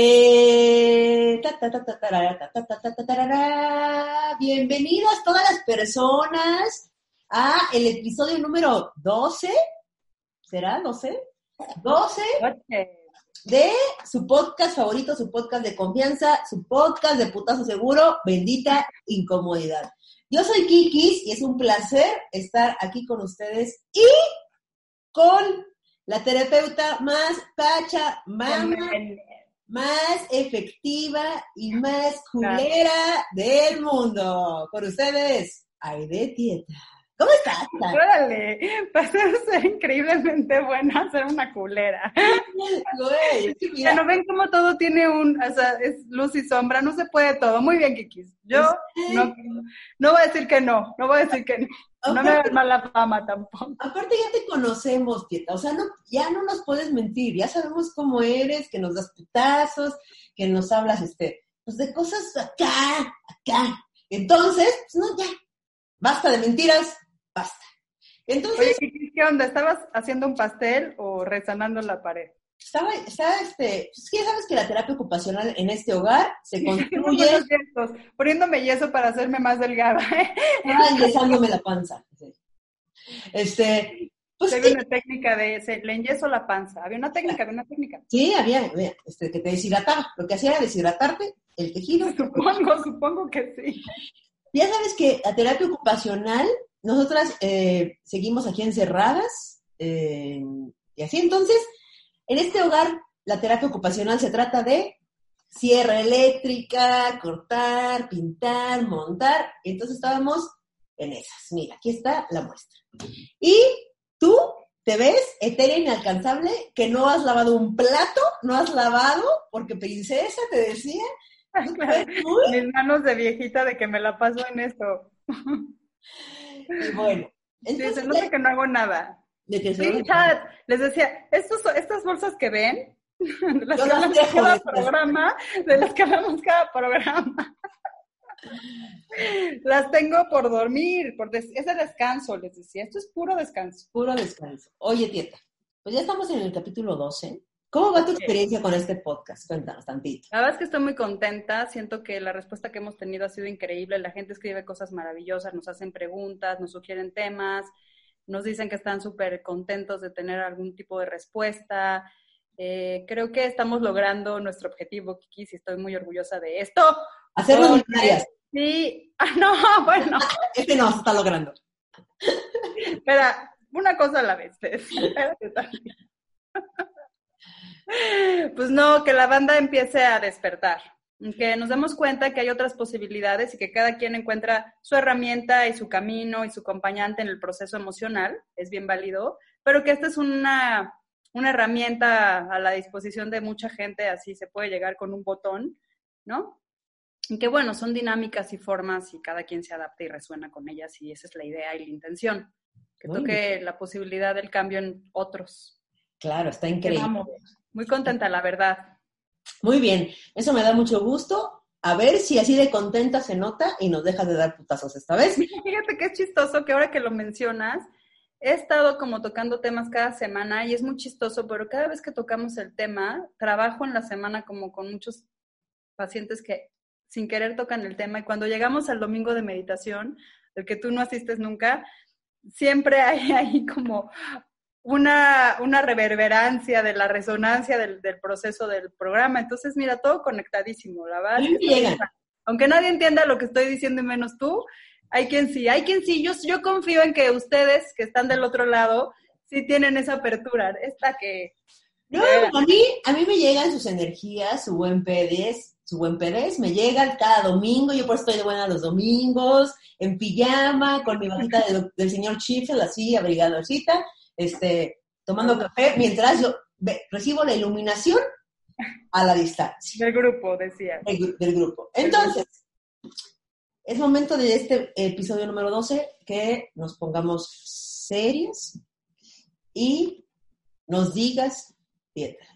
Eh, ta, ta, ta. Bienvenidas todas las personas a el episodio número 12. ¿Será 12? 12 de su podcast favorito, su podcast de confianza, su podcast de putazo seguro, bendita incomodidad. Yo soy Kikis y es un placer estar aquí con ustedes y con la terapeuta más pacha, mama, más efectiva y más culera del mundo. Con ustedes, Aide Tieta. ¿Cómo estás? Órale, va a ser increíblemente buena ser una culera. Güey, mira, Bueno, ven cómo todo tiene un, o sea, es luz y sombra, no se puede todo. Muy bien, Kikis. Yo Sí. no, no voy a decir que no, no voy a decir que no. No me da mala fama tampoco. Aparte ya te conocemos, Tieta, o sea, no, ya no nos puedes mentir, ya sabemos cómo eres, que nos das putazos, que nos hablas, este, pues de cosas acá, acá. Entonces, pues no, ya, basta de mentiras, basta. Entonces, Oye, ¿qué onda? ¿Estabas haciendo un pastel o rezanando la pared? estaba, estaba, este, pues ya sabes que la terapia ocupacional en este hogar se construye, yesos, poniéndome yeso para hacerme más delgada. ¿eh? estaba enyesándome la panza. sí. Este, pues Había sí, una técnica de, se, le enyeso la panza. Había una técnica, había una técnica. sí, había, había, este, que te deshidrataba, lo que hacía era deshidratarte, el tejido, Supongo, supongo que sí. Ya sabes que la terapia ocupacional, nosotras eh, seguimos aquí encerradas eh, y así. Entonces, en este hogar, la terapia ocupacional se trata de sierra eléctrica, cortar, pintar, montar. Entonces estábamos en esas. Mira, aquí está la muestra. Y tú te ves etérea inalcanzable, que no has lavado un plato, no has lavado, porque princesa te decía. Claro. Uy, Mis manos de viejita de que me la paso en esto. Y bueno, entonces se nota que no hago nada. de que Sí, chat, les decía, estos, estas bolsas que ven, de las Yo que hablamos dejo cada de programa, de las que hablamos cada programa. Las tengo por dormir, por des- es de descanso, les decía. Esto es puro descanso. Puro descanso. Oye, Tieta, pues ya estamos en el capítulo 12. ¿Cómo va tu experiencia con este podcast? Cuéntanos tantito. La verdad es que estoy muy contenta, siento que la respuesta que hemos tenido ha sido increíble, la gente escribe cosas maravillosas, nos hacen preguntas, nos sugieren temas, nos dicen que están súper contentos de tener algún tipo de respuesta. Eh, creo que estamos logrando nuestro objetivo, Kiki, y estoy muy orgullosa de esto. Hacerlo Porque- millonarias. Sí, ah, no, bueno, Este no se está logrando. espera, una cosa a la vez. espérate. Pues no, que la banda empiece a despertar, que nos demos cuenta que hay otras posibilidades y que cada quien encuentra su herramienta y su camino y su acompañante en el proceso emocional, es bien válido, pero que esta es una, una herramienta a la disposición de mucha gente, así se puede llegar con un botón, ¿no? Y que bueno, son dinámicas y formas y cada quien se adapta y resuena con ellas y esa es la idea y la intención, que toque la posibilidad del cambio en otros. Claro, está increíble. vamos, muy contenta, la verdad. Muy bien, eso me da mucho gusto. A ver si así de contenta se nota y nos deja de dar putazos esta vez. Fíjate que es chistoso que ahora que lo mencionas, he estado como tocando temas cada semana y es muy chistoso, pero cada vez que tocamos el tema, trabajo en la semana como con muchos pacientes que sin querer tocan el tema y cuando llegamos al domingo de meditación, el que tú no asistes nunca, siempre hay ahí como una, una reverberancia de la resonancia del, del proceso del programa. Entonces, mira, todo conectadísimo, la verdad. Es que. Aunque nadie entienda lo que estoy diciendo y menos tú, hay quien sí, hay quien sí. Yo, yo confío en que ustedes que están del otro lado sí tienen esa apertura. Esta que... No, a mí, a mí me llegan sus energías, su buen pedez, su buen pedez, me llega cada domingo, yo por eso estoy de buena los domingos, en pijama, con mi bajita del, del señor Chifel, así, abrigadorcita, este, tomando café, mientras yo recibo la iluminación a la distancia Del grupo, decía. del grupo. Entonces, es momento de este episodio número 12 que nos pongamos serios y nos digas, Pietra,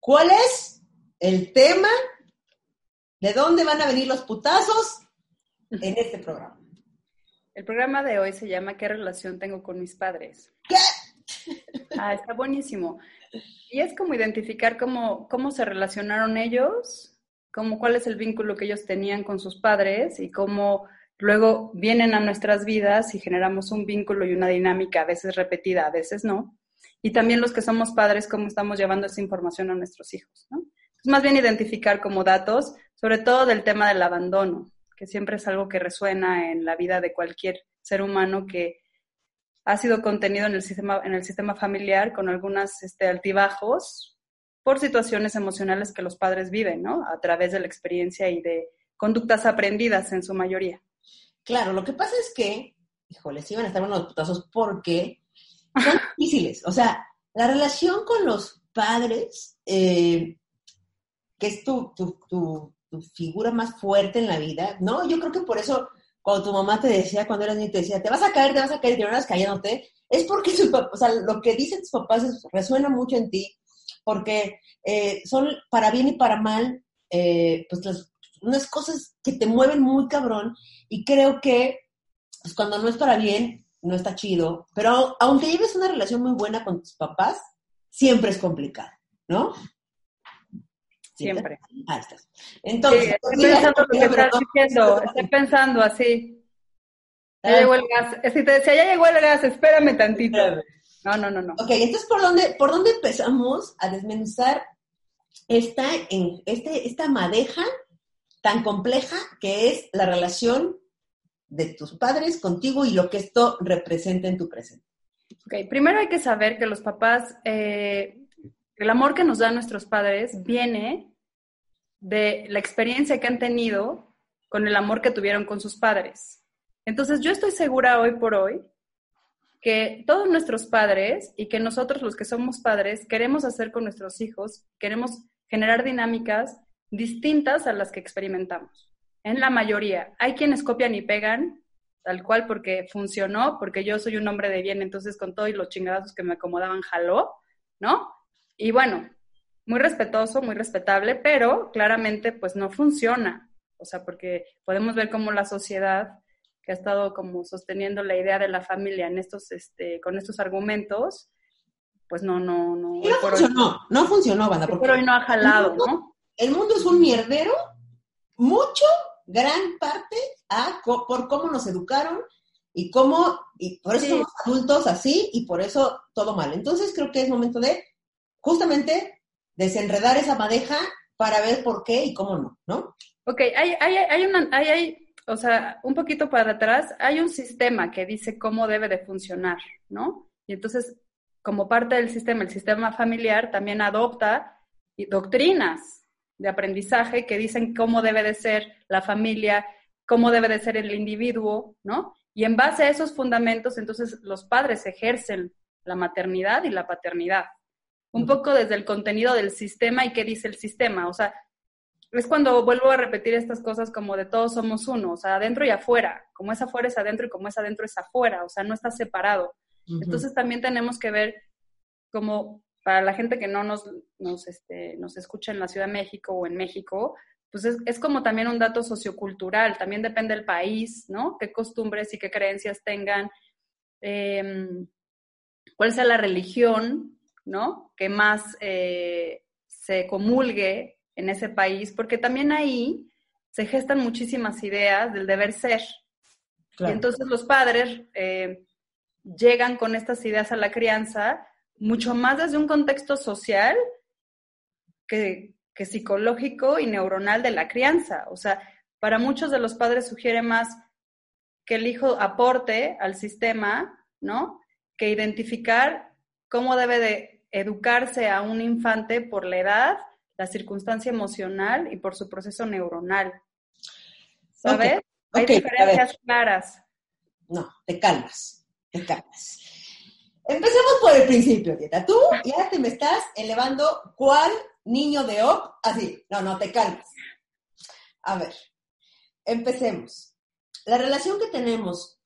¿cuál es el tema? ¿De dónde van a venir los putazos en este programa? El programa de hoy se llama ¿Qué relación tengo con mis padres? ¿Qué? Ah, está buenísimo. Y es como identificar cómo, cómo se relacionaron ellos, cómo, cuál es el vínculo que ellos tenían con sus padres y cómo luego vienen a nuestras vidas y generamos un vínculo y una dinámica, a veces repetida, a veces no. Y también los que somos padres, cómo estamos llevando esa información a nuestros hijos. ¿no? Es más bien identificar como datos, sobre todo del tema del abandono, que siempre es algo que resuena en la vida de cualquier ser humano que ha sido contenido en el sistema, en el sistema familiar con algunas este, altibajos por situaciones emocionales que los padres viven, ¿no? A través de la experiencia y de conductas aprendidas en su mayoría. Claro, lo que pasa es que, híjole, sí van a estar unos putazos porque son difíciles. O sea, la relación con los padres, eh, que es tu, tu, tu, tu, figura más fuerte en la vida, ¿no? Yo creo que por eso cuando tu mamá te decía, cuando eras niño, te decía, te vas a caer, te vas a caer, y no eras cayéndote, es porque o sea, lo que dicen tus papás resuena mucho en ti, porque eh, son para bien y para mal, eh, pues las, unas cosas que te mueven muy cabrón, y creo que pues, cuando no es para bien, no está chido, pero aunque lleves una relación muy buena con tus papás, siempre es complicado, ¿no? Siempre. Ahí estás. Entonces, estoy pensando lo que estás diciendo, estoy pensando así. Ya llegó el gas. Si te decía, ya llegó el gas, espérame tantito. No, no, no, no. Ok, entonces, ¿por dónde, por dónde empezamos a desmenuzar esta, en, este, esta madeja tan compleja que es la relación de tus padres contigo y lo que esto representa en tu presente? Ok, primero hay que saber que los papás eh, el amor que nos dan nuestros padres viene de la experiencia que han tenido con el amor que tuvieron con sus padres. Entonces yo estoy segura hoy por hoy que todos nuestros padres y que nosotros los que somos padres queremos hacer con nuestros hijos, queremos generar dinámicas distintas a las que experimentamos. En la mayoría, hay quienes copian y pegan tal cual porque funcionó, porque yo soy un hombre de bien, entonces con todos los chingadazos que me acomodaban jaló, ¿no? Y bueno, muy respetuoso, muy respetable, pero claramente pues no funciona. O sea, porque podemos ver cómo la sociedad que ha estado como sosteniendo la idea de la familia en estos, este, con estos argumentos, pues no, no, no. no funcionó, no funcionó, banda. Porque pero hoy no ha jalado, ¿no? El mundo es un mierdero, mucho, gran parte, a, por cómo nos educaron y cómo, y por eso somos adultos así y por eso todo mal. Entonces creo que es momento de justamente desenredar esa madeja para ver por qué y cómo no, ¿no? Ok, hay, hay, hay una, hay, hay, o sea, un poquito para atrás, hay un sistema que dice cómo debe de funcionar, ¿no? Y entonces, como parte del sistema, el sistema familiar también adopta doctrinas de aprendizaje que dicen cómo debe de ser la familia, cómo debe de ser el individuo, ¿no? Y en base a esos fundamentos, entonces los padres ejercen la maternidad y la paternidad un poco desde el contenido del sistema y qué dice el sistema. O sea, es cuando vuelvo a repetir estas cosas como de todos somos uno, o sea, adentro y afuera. Como es afuera es adentro y como es adentro es afuera, o sea, no está separado. Entonces también tenemos que ver como para la gente que no nos, nos, este, nos escucha en la Ciudad de México o en México, pues es, es, como también un dato sociocultural, también depende del país, ¿no? Qué costumbres y qué creencias tengan, eh, cuál sea la religión, ¿no? Que más eh, se comulgue en ese país, porque también ahí se gestan muchísimas ideas del deber ser. Y entonces los padres eh, llegan con estas ideas a la crianza mucho más desde un contexto social que, que psicológico y neuronal de la crianza. O sea, para muchos de los padres sugiere más que el hijo aporte al sistema, ¿no? Que identificar cómo debe de educarse a un infante por la edad, la circunstancia emocional y por su proceso neuronal. ¿Sabes? Hay diferencias claras. No, te calmas, te calmas. Empecemos por el principio, Dieta. Tú ya te me estás elevando cuál niño de OP, así. No, no, te calmas. A ver, empecemos. La relación que tenemos,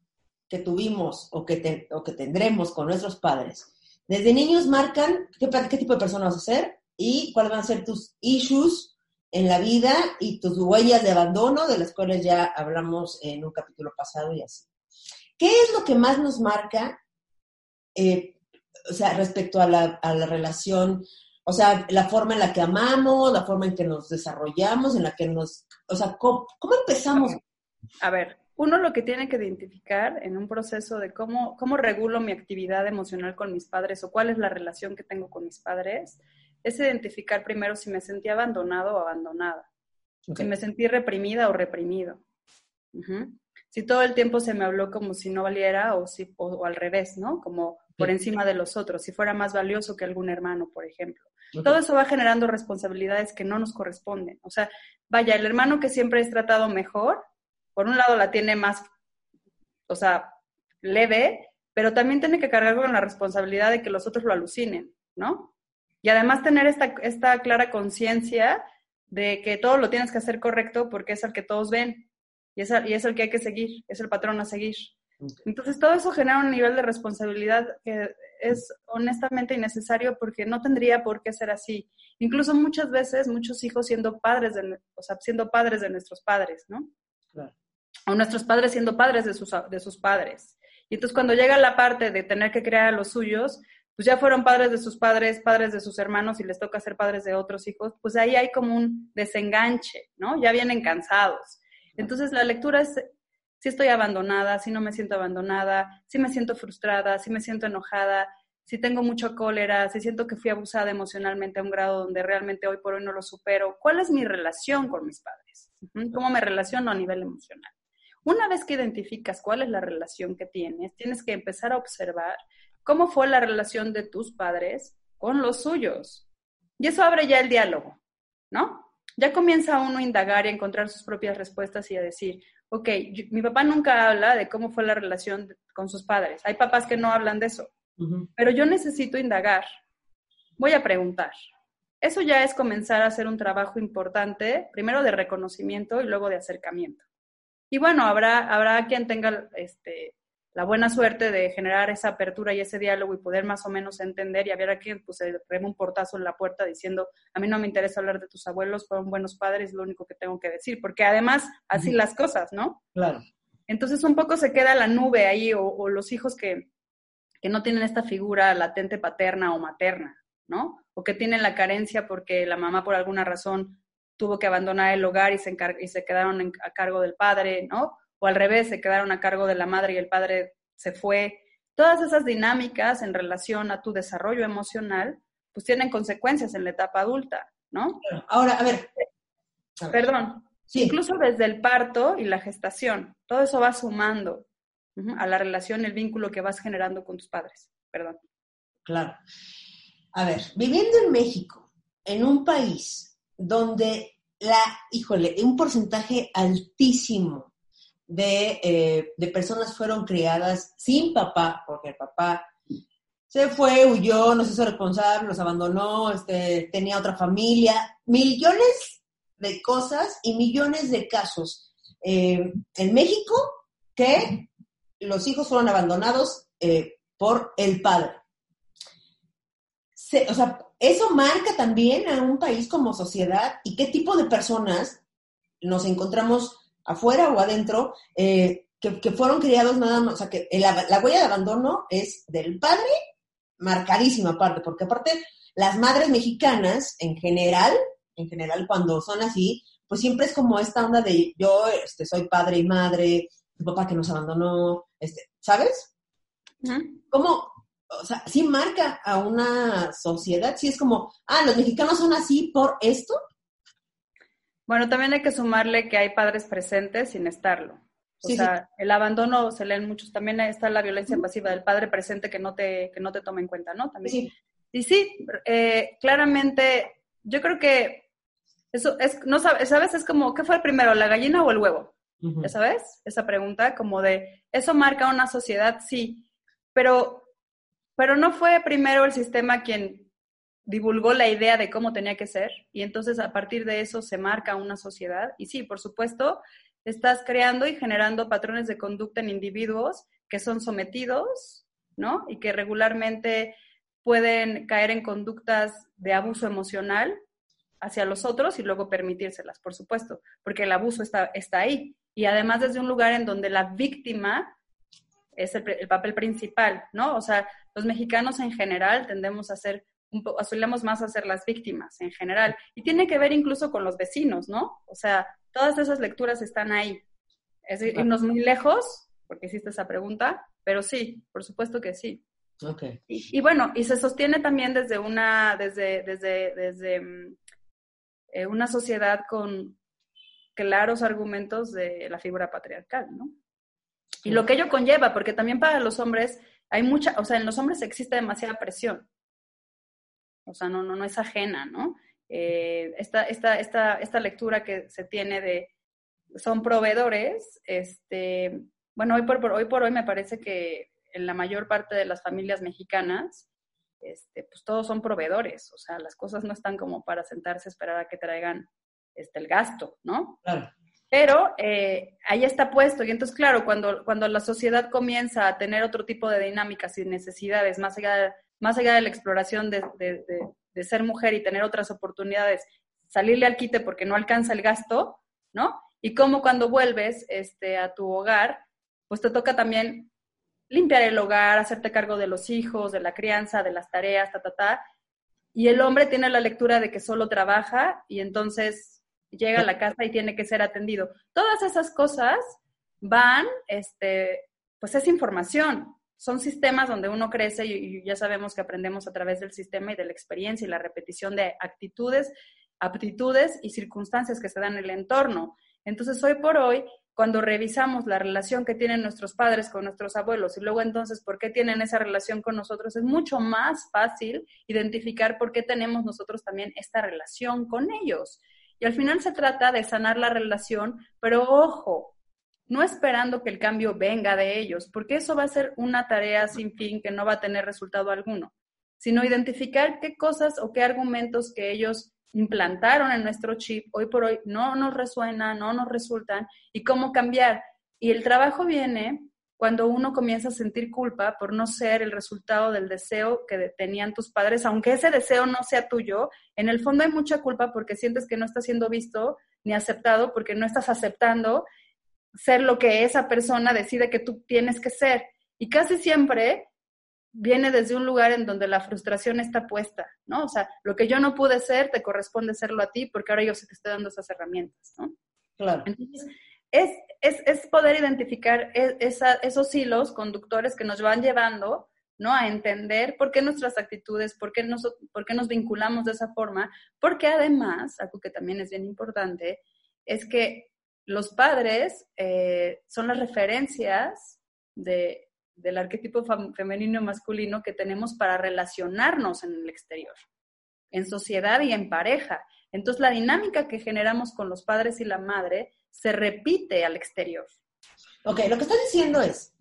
que tuvimos o que, o que tendremos con nuestros padres desde niños marcan qué, qué tipo de persona vas a ser y cuáles van a ser tus issues en la vida y tus huellas de abandono, de las cuales ya hablamos en un capítulo pasado y así. ¿Qué es lo que más nos marca? Eh, o sea, respecto a la, a la relación, o sea, la forma en la que amamos, la forma en que nos desarrollamos, en la que nos, o sea, ¿cómo, cómo empezamos? A ver, uno lo que tiene que identificar en un proceso de cómo, cómo regulo mi actividad emocional con mis padres o cuál es la relación que tengo con mis padres, es identificar primero si me sentí abandonado o abandonada, si me sentí reprimida o reprimido. Si todo el tiempo se me habló como si no valiera o, si, o, al revés, ¿no? Como por encima de los otros, si fuera más valioso que algún hermano, por ejemplo. Todo eso va generando responsabilidades que no nos corresponden. O sea, vaya, el hermano que siempre es tratado mejor, por un lado la tiene más, o sea, leve, pero también tiene que cargar con la responsabilidad de que los otros lo alucinen, ¿no? Y además tener esta, esta clara conciencia de que todo lo tienes que hacer correcto porque es el que todos ven y es, el, y es el que hay que seguir, es el patrón a seguir. Entonces todo eso genera un nivel de responsabilidad que es honestamente innecesario porque no tendría por qué ser así. Incluso muchas veces muchos hijos siendo padres de, o sea, siendo padres de nuestros padres, ¿no? Claro o nuestros padres siendo padres de sus, de sus padres. Y entonces cuando llega la parte de tener que crear a los suyos, pues ya fueron padres de sus padres, padres de sus hermanos y les toca ser padres de otros hijos, pues ahí hay como un desenganche, ¿no? Ya vienen cansados. Entonces la lectura es si estoy abandonada, si no me siento abandonada, si me siento frustrada, si me siento enojada, si tengo mucha cólera, si siento que fui abusada emocionalmente a un grado donde realmente hoy por hoy no lo supero, ¿cuál es mi relación con mis padres? ¿Cómo me relaciono a nivel emocional? Una vez que identificas cuál es la relación que tienes, tienes que empezar a observar cómo fue la relación de tus padres con los suyos. Y eso abre ya el diálogo, ¿no? Ya comienza uno a indagar y a encontrar sus propias respuestas y a decir, ok, mi papá nunca habla de cómo fue la relación con sus padres. Hay papás que no hablan de eso, pero yo necesito indagar. Voy a preguntar. Eso ya es comenzar a hacer un trabajo importante, primero de reconocimiento y luego de acercamiento. Y bueno, habrá, habrá quien tenga este, la buena suerte de generar esa apertura y ese diálogo y poder más o menos entender y habrá quien pues, se reme un portazo en la puerta diciendo, a mí no me interesa hablar de tus abuelos, fueron buenos padres, lo único que tengo que decir, porque además así las cosas, ¿no? Claro. Entonces un poco se queda la nube ahí o, los hijos que, que no tienen esta figura latente paterna o materna, ¿no? O que tienen la carencia porque la mamá por alguna razón tuvo que abandonar el hogar y se, y se quedaron a cargo del padre, ¿no? O al revés, se quedaron a cargo de la madre y el padre se fue. Todas esas dinámicas en relación a tu desarrollo emocional, pues tienen consecuencias en la etapa adulta, ¿no? Ahora, a ver. Perdón. Incluso desde el parto y la gestación, todo eso va sumando a la relación, el vínculo que vas generando con tus padres. Perdón. Claro. A ver, viviendo en México, en un país donde la, híjole, un porcentaje altísimo de, eh, de personas fueron criadas sin papá, porque el papá se fue, huyó, no se hizo responsable, los abandonó, este, tenía otra familia, millones de cosas y millones de casos eh, en México que los hijos fueron abandonados eh, por el padre. O sea, eso marca también a un país como sociedad y qué tipo de personas nos encontramos afuera o adentro eh, que, fueron criados nada más, o sea, que la, la, huella de abandono es del padre, marcadísima aparte, porque aparte las madres mexicanas en general, en general cuando son así, pues siempre es como esta onda de yo este, soy padre y madre, mi papá que nos abandonó, este, ¿sabes? ¿Cómo, o sea, sí marca a una sociedad, sí es como, ah, los mexicanos son así por esto. Bueno, también hay que sumarle que hay padres presentes sin estarlo. O sea, el abandono se leen muchos, también está la violencia pasiva del padre presente que no te, que no te toma en cuenta, ¿no? También. Y sí, eh, claramente, yo creo que eso es, no sabes, ¿sabes? Es como, ¿qué fue primero, la gallina o el huevo? ¿Ya sabes? Esa pregunta, como de, ¿eso marca una sociedad? Sí, pero pero no fue primero el sistema quien divulgó la idea de cómo tenía que ser y entonces a partir de eso se marca una sociedad. Y sí, por supuesto, estás creando y generando patrones de conducta en individuos que son sometidos, ¿no? Y que regularmente pueden caer en conductas de abuso emocional hacia los otros y luego permitírselas, por supuesto, porque el abuso está, está ahí. Y además desde un lugar en donde la víctima es el, el, papel principal, ¿no? O sea, los mexicanos en general tendemos a ser, un solemos más a ser las víctimas en general. Y tiene que ver incluso con los vecinos, ¿no? O sea, todas esas lecturas están ahí. Es decir, irnos muy lejos, porque hiciste esa pregunta, pero sí, por supuesto que sí. Okay. Y, y, bueno, y se sostiene también desde una, desde, desde, desde mm, eh, una sociedad con claros argumentos de la figura patriarcal, ¿no? Y lo que ello conlleva, porque también para los hombres hay mucha, o sea, en los hombres existe demasiada presión. O sea, no, no, no es ajena, ¿no? Eh, esta, esta, esta, esta lectura que se tiene de son proveedores, este, bueno, hoy por, por, hoy por hoy me parece que en la mayor parte de las familias mexicanas, este, pues todos son proveedores, o sea, las cosas no están como para sentarse a esperar a que traigan este, el gasto, ¿no? Claro. Pero eh, ahí está puesto, y entonces, claro, cuando, cuando la sociedad comienza a tener otro tipo de dinámicas y necesidades, más allá de, más allá de la exploración de, de, ser mujer y tener otras oportunidades, salirle al quite porque no alcanza el gasto, ¿no? Y como cuando vuelves este, a tu hogar, pues te toca también limpiar el hogar, hacerte cargo de los hijos, de la crianza, de las tareas, ta, ta, ta. Y el hombre tiene la lectura de que solo trabaja y entonces llega a la casa y tiene que ser atendido. Todas esas cosas van, este, pues es información. Son sistemas donde uno crece y ya sabemos que aprendemos a través del sistema y de la experiencia y la repetición de actitudes, aptitudes y circunstancias que se dan en el entorno. Entonces, hoy por hoy, cuando revisamos la relación que tienen nuestros padres con nuestros abuelos y luego entonces por qué tienen esa relación con nosotros, es mucho más fácil identificar por qué tenemos nosotros también esta relación con ellos. Y al final se trata de sanar la relación, pero ojo, no esperando que el cambio venga de ellos, porque eso va a ser una tarea sin fin que no va a tener resultado alguno, sino identificar qué cosas o qué argumentos que ellos implantaron en nuestro chip, hoy por hoy no nos resuenan, no nos resultan, y cómo cambiar. Y el trabajo viene cuando uno comienza a sentir culpa por no ser el resultado del deseo que tenían tus padres, aunque ese deseo no sea tuyo, en el fondo hay mucha culpa porque sientes que no estás siendo visto ni aceptado, porque no estás aceptando ser lo que esa persona decide que tú tienes que ser. Y casi siempre viene desde un lugar en donde la frustración está puesta, ¿no? O sea, lo que yo no pude ser, te corresponde serlo a ti porque ahora yo sé que estoy dando esas herramientas, ¿no? Claro. Entonces, es, es, poder identificar e, esos hilos conductores que nos van llevando, ¿no? A entender por qué nuestras actitudes, por qué, nos, por qué nos vinculamos de esa forma, porque además, algo que también es bien importante, es que los padres eh, son las referencias de, del arquetipo femenino masculino que tenemos para relacionarnos en el exterior, en sociedad y en pareja. Entonces, la dinámica que generamos con los padres y la madre se repite al exterior. Ok, lo que está diciendo es,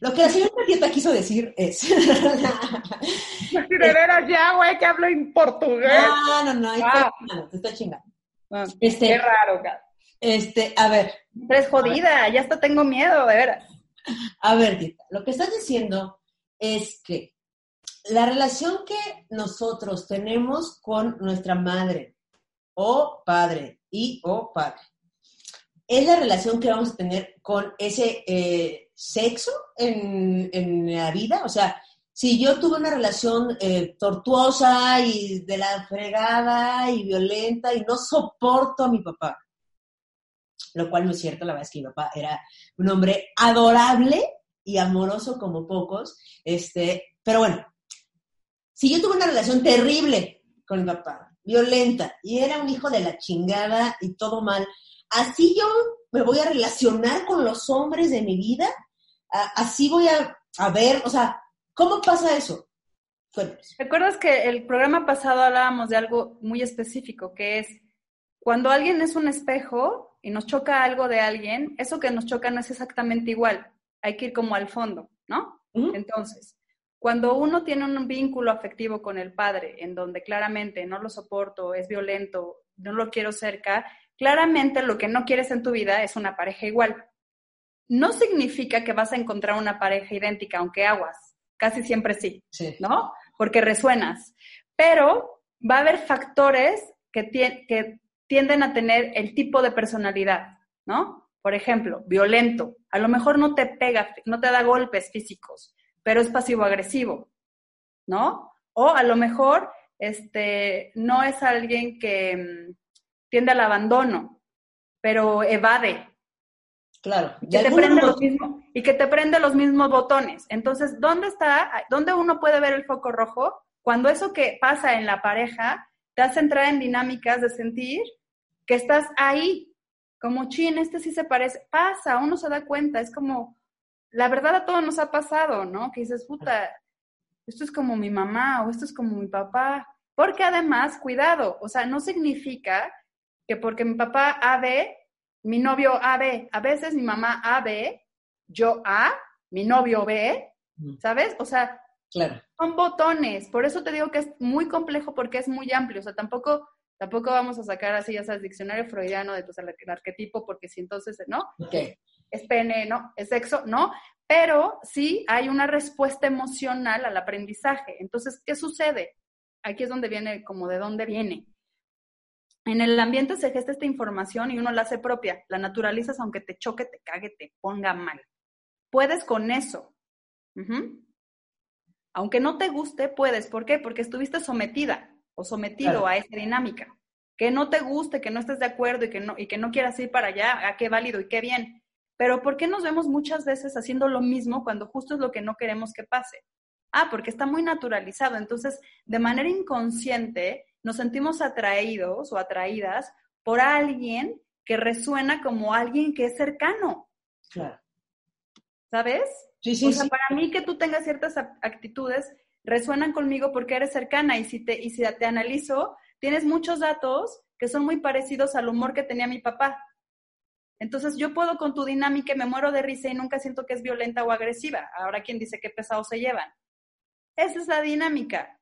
lo que la señora Tieta quiso decir es... de veras ya, güey, que hablo en portugués. No, no, no, está ah. te está chingando. Ah, este, qué raro, cara. Este, a ver. Eres jodida, ya hasta tengo miedo, de veras. A ver, Tita, lo que estás diciendo es que la relación que nosotros tenemos con nuestra madre o padre y o padre es la relación que vamos a tener con ese eh, sexo en, en, la vida. O sea, si yo tuve una relación eh, tortuosa y de la fregada y violenta y no soporto a mi papá, lo cual no es cierto, la verdad es que mi papá era un hombre adorable y amoroso como pocos, este, pero bueno, si yo tuve una relación terrible con mi papá, violenta, y era un hijo de la chingada y todo mal, así yo me voy a relacionar con los hombres de mi vida, así voy a, a ver, o sea, ¿cómo pasa eso? ¿Recuerdas que el programa pasado hablábamos de algo muy específico, que es cuando alguien es un espejo, y nos choca algo de alguien, eso que nos choca no es exactamente igual. Hay que ir como al fondo, ¿no? Entonces, cuando uno tiene un vínculo afectivo con el padre, en donde claramente no lo soporto, es violento, no lo quiero cerca, claramente lo que no quieres en tu vida es una pareja igual. No significa que vas a encontrar una pareja idéntica, aunque aguas, casi siempre sí, sí. ¿no? Porque resuenas. Pero va a haber factores que, que tienden a tener el tipo de personalidad, ¿no? por ejemplo, violento, a lo mejor no te pega, no te da golpes físicos, pero es pasivo-agresivo, ¿no? O a lo mejor este, no es alguien que mm, tiende al abandono, pero evade. Claro. Y que, te prende los mismos, y que te prende los mismos botones. Entonces, ¿dónde está, dónde uno puede ver el foco rojo? Cuando eso que pasa en la pareja te hace entrar en dinámicas de sentir que estás ahí, como chin, este sí se parece, pasa, uno se da cuenta, es como, la verdad a todos nos ha pasado, ¿no? Que dices, puta, esto es como mi mamá o esto es como mi papá, porque además, cuidado, o sea, no significa que porque mi papá AB, mi novio AB, a veces mi mamá AB, yo A, mi novio B. ¿sabes? O sea, son botones, por eso te digo que es muy complejo porque es muy amplio, o sea, tampoco, tampoco vamos a sacar así, ya sabes, diccionario freudiano de pues, el arquetipo, porque si entonces, ¿no? Es pene, ¿no? Es sexo, ¿no? Pero sí hay una respuesta emocional al aprendizaje. Entonces, ¿qué sucede? Aquí es donde viene, como de dónde viene. En el ambiente se gesta esta información y uno la hace propia, la naturalizas aunque te choque, te cague, te ponga mal. Puedes con eso. Aunque no te guste, puedes. ¿Por qué? Porque estuviste sometida o sometido a esa dinámica. Que no te guste, que no estés de acuerdo y que no, y que no quieras ir para allá, a ah, qué válido y qué bien. Pero ¿por qué nos vemos muchas veces haciendo lo mismo cuando justo es lo que no queremos que pase? Ah, porque está muy naturalizado. Entonces, de manera inconsciente, nos sentimos atraídos o atraídas por alguien que resuena como alguien que es cercano. Claro. ¿Sabes? Sí, sí, o sea, para mí que tú tengas ciertas actitudes resuenan conmigo porque eres cercana y si te, y si te analizo, tienes muchos datos que son muy parecidos al humor que tenía mi papá. Entonces yo puedo con tu dinámica, me muero de risa y nunca siento que es violenta o agresiva. Ahora, ¿quién dice qué pesados se llevan? Esa es la dinámica.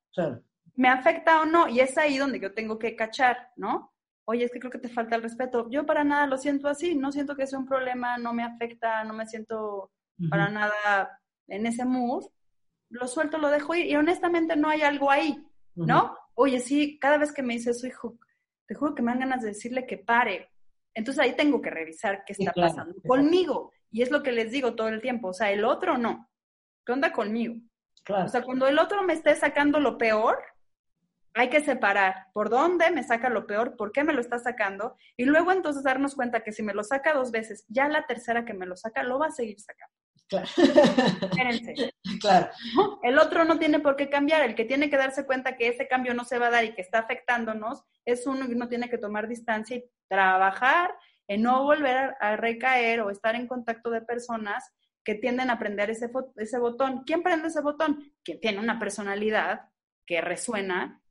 ¿Me afecta o no? Y es ahí donde yo tengo que cachar, ¿no? Oye, es que creo que te falta el respeto. Yo para nada lo siento así, no siento que sea un problema, no me afecta, no me siento para nada en ese mood, lo suelto, lo dejo ir y honestamente no hay algo ahí, ¿no? Oye, sí, cada vez que me dice eso, hijo, te juro que me dan ganas de decirle que pare. Entonces ahí tengo que revisar qué está pasando conmigo. Y es lo que les digo todo el tiempo, o sea, el otro no. ¿Qué onda conmigo? O sea, cuando el otro me esté sacando lo peor, hay que separar por dónde me saca lo peor, por qué me lo está sacando, y luego entonces darnos cuenta que si me lo saca dos veces, ya la tercera que me lo saca lo va a seguir sacando. Claro. Espérense. Claro. El otro no tiene por qué cambiar. El que tiene que darse cuenta que ese cambio no se va a dar y que está afectándonos es uno y uno tiene que tomar distancia y trabajar en no volver a recaer o estar en contacto de personas que tienden a prender ese, ese botón. ¿Quién prende ese botón? Quien tiene una personalidad que resuena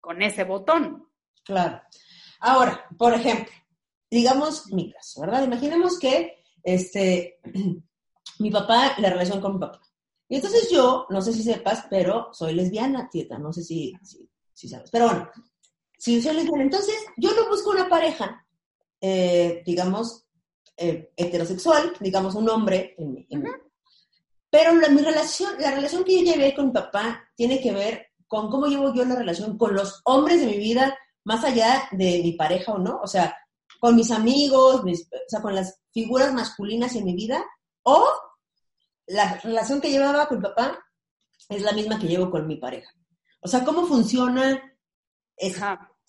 con ese botón. Claro. Ahora, por ejemplo, digamos mi caso, ¿verdad? Imaginemos que este mi papá, la relación con mi papá. Y entonces yo, no sé si sepas, pero soy lesbiana, tieta, no sé si, si, sabes. Pero bueno, si soy lesbiana, entonces yo no busco una pareja, eh, digamos, eh, heterosexual, digamos, un hombre en Pero la, mi relación, la relación que yo llevé con mi papá tiene que ver con cómo llevo yo la relación con los hombres de mi vida, más allá de mi pareja o no, o sea, con mis amigos, o sea, con las figuras masculinas en mi vida, o la relación que llevaba con mi papá es la misma que llevo con mi pareja. O sea, ¿cómo funciona eso?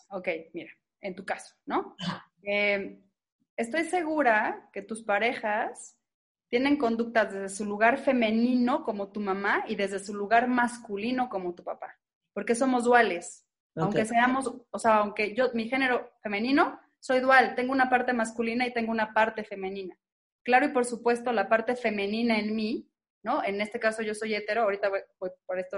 ok, mira, en tu caso, ¿no? Eh, estoy segura que tus parejas tienen conductas desde su lugar femenino como tu mamá y desde su lugar masculino como tu papá, porque somos duales. Aunque seamos, o sea, aunque yo, mi género femenino, soy dual, tengo una parte masculina y tengo una parte femenina. Claro, y por supuesto, la parte femenina en mí, ¿no? En este caso yo soy hetero, ahorita por esto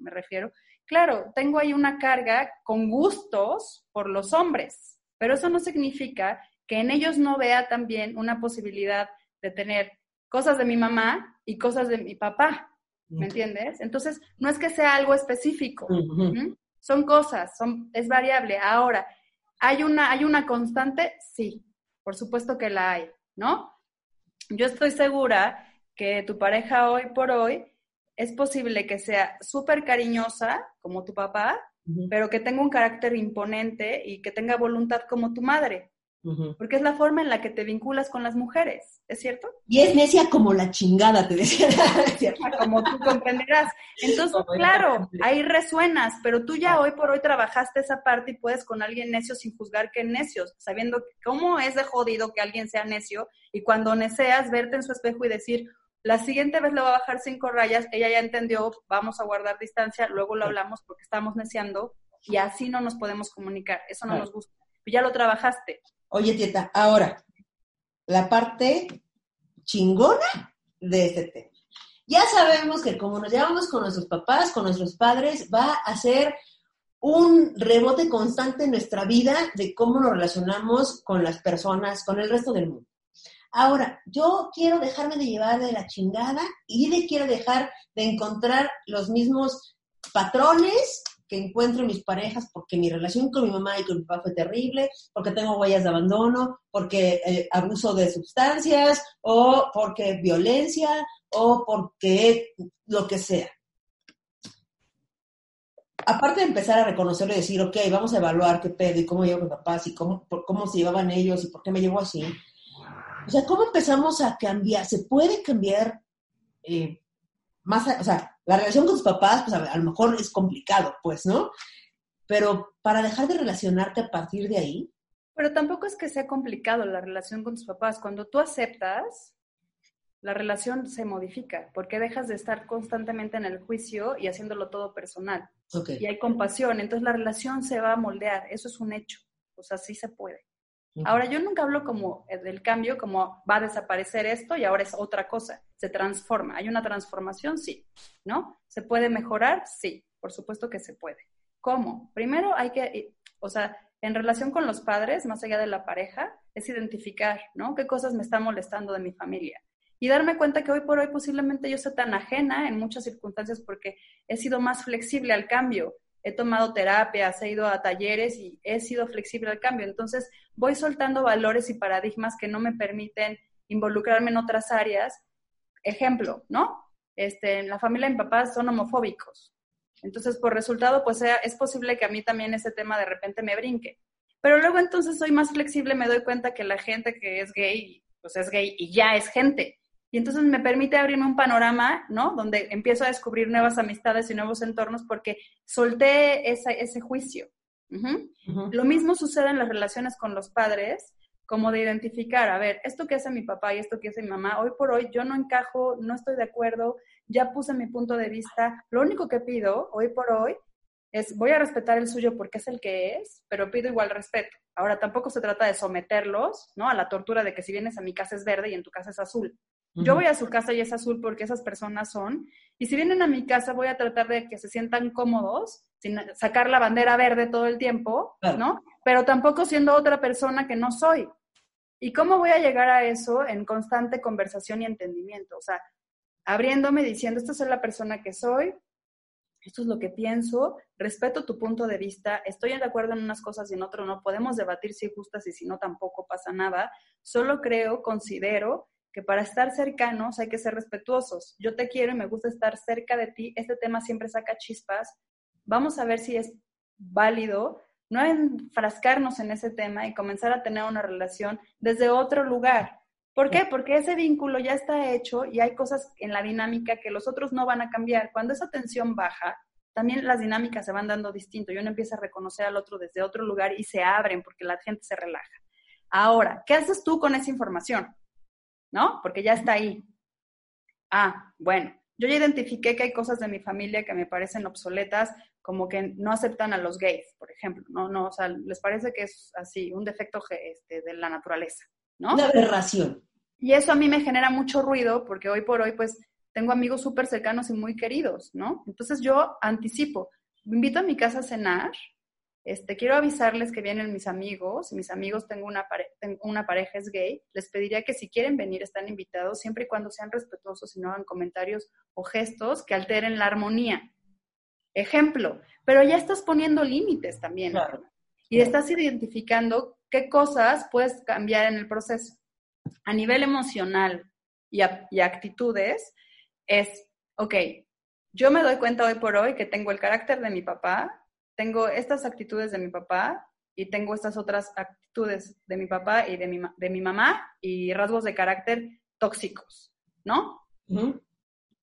me refiero. Claro, tengo ahí una carga con gustos por los hombres, pero eso no significa que en ellos no vea también una posibilidad de tener cosas de mi mamá y cosas de mi papá, ¿me entiendes? Entonces, no es que sea algo específico, son cosas, son, es variable. Ahora, ¿hay una, ¿hay una constante? Sí, por supuesto que la hay, ¿no? Yo estoy segura que tu pareja hoy por hoy es posible que sea súper cariñosa, como tu papá, pero que tenga un carácter imponente y que tenga voluntad como tu madre. Porque es la forma en la que te vinculas con las mujeres, ¿es cierto? Y es necia como la chingada, te decía. como tú comprenderás. Entonces, claro, ahí resuenas, pero tú ya hoy por hoy trabajaste esa parte y puedes con alguien necio sin juzgar que necios, sabiendo cómo es de jodido que alguien sea necio y cuando neceas, verte en su espejo y decir, la siguiente vez le va a bajar cinco rayas, ella ya entendió, vamos a guardar distancia, luego lo hablamos porque estamos neciando y así no nos podemos comunicar, eso no nos gusta. Ya lo trabajaste, Oye, tieta, ahora, la parte chingona de este tema. Ya sabemos que como nos llevamos con nuestros papás, con nuestros padres, va a ser un rebote constante en nuestra vida de cómo nos relacionamos con las personas, con el resto del mundo. Ahora, yo quiero dejarme de llevar de la chingada y de quiero dejar de encontrar los mismos patrones que encuentro en mis parejas porque mi relación con mi mamá y con mi papá fue terrible, porque tengo huellas de abandono, porque eh, abuso de sustancias o porque violencia o porque lo que sea. Aparte de empezar a reconocerlo y decir, ok, vamos a evaluar qué pedo y cómo llevo con papás y cómo, cómo se llevaban ellos y por qué me llevo así. O sea, ¿cómo empezamos a cambiar? ¿Se puede cambiar eh, más, o sea, la relación con tus papás, pues a, lo mejor es complicado, pues, ¿no? Pero para dejar de relacionarte a partir de ahí. Pero tampoco es que sea complicado la relación con tus papás. Cuando tú aceptas, la relación se modifica, porque dejas de estar constantemente en el juicio y haciéndolo todo personal. Y hay compasión, entonces la relación se va a moldear, eso es un hecho, o sea, sí se puede. Ahora, yo nunca hablo como eh, del cambio, como va a desaparecer esto y ahora es otra cosa, se transforma. ¿Hay una transformación? Sí, ¿no? ¿Se puede mejorar? Sí, por supuesto que se puede. ¿Cómo? Primero hay que, eh, o sea, en relación con los padres, más allá de la pareja, es identificar, ¿no? ¿Qué cosas me están molestando de mi familia? Y darme cuenta que hoy por hoy posiblemente yo sea tan ajena en muchas circunstancias porque he sido más flexible al cambio he tomado terapias, he ido a talleres y he sido flexible al cambio. Entonces, voy soltando valores y paradigmas que no me permiten involucrarme en otras áreas. Ejemplo, ¿no? Este, en la familia de mi papá son homofóbicos. Entonces, por resultado, pues es posible que a mí también ese tema de repente me brinque. Pero luego entonces soy más flexible, me doy cuenta que la gente que es gay, pues es gay y ya es gente. Y entonces me permite abrirme un panorama, ¿no? Donde empiezo a descubrir nuevas amistades y nuevos entornos porque solté ese juicio. Lo mismo sucede en las relaciones con los padres, como de identificar, a ver, esto que hace mi papá y esto que hace mi mamá, hoy por hoy yo no encajo, no estoy de acuerdo, ya puse mi punto de vista. Lo único que pido hoy por hoy es, voy a respetar el suyo porque es el que es, pero pido igual respeto. Ahora, tampoco se trata de someterlos, ¿no? A la tortura de que si vienes a mi casa es verde y en tu casa es azul. Yo voy a su casa y es azul porque esas personas son. Y si vienen a mi casa, voy a tratar de que se sientan cómodos, sin sacar la bandera verde todo el tiempo, ¿no? Pero tampoco siendo otra persona que no soy. ¿Y cómo voy a llegar a eso en constante conversación y entendimiento? O sea, abriéndome, diciendo, esta es la persona que soy, esto es lo que pienso, respeto tu punto de vista, estoy de acuerdo en unas cosas y en otras no, podemos debatir si gustas y si no tampoco pasa nada, solo creo, considero que para estar cercanos hay que ser respetuosos. Yo te quiero y me gusta estar cerca de ti. Este tema siempre saca chispas. Vamos a ver si es válido no enfrascarnos en ese tema y comenzar a tener una relación desde otro lugar. ¿Por qué? Porque ese vínculo ya está hecho y hay cosas en la dinámica que los otros no van a cambiar. Cuando esa tensión baja, también las dinámicas se van dando distinto y uno empieza a reconocer al otro desde otro lugar y se abren porque la gente se relaja. Ahora, ¿qué haces tú con esa información? ¿No? Porque ya está ahí. Ah, bueno, yo ya identifiqué que hay cosas de mi familia que me parecen obsoletas, como que no aceptan a los gays, por ejemplo, ¿no? no o sea, les parece que es así, un defecto este, de la naturaleza, ¿no? Una aberración. Y eso a mí me genera mucho ruido porque hoy por hoy, pues, tengo amigos súper cercanos y muy queridos, ¿no? Entonces yo anticipo, invito a mi casa a cenar este, quiero avisarles que vienen mis amigos, mis amigos tengo una, una pareja es gay, les pediría que si quieren venir están invitados, siempre y cuando sean respetuosos y no hagan comentarios o gestos que alteren la armonía. Ejemplo, pero ya estás poniendo límites también. Y estás identificando qué cosas puedes cambiar en el proceso. A nivel emocional y, y actitudes, es, ok, yo me doy cuenta hoy por hoy que tengo el carácter de mi papá, tengo estas actitudes de mi papá, y tengo estas otras actitudes de mi papá y de mi, de mi mamá y rasgos de carácter tóxicos, ¿no?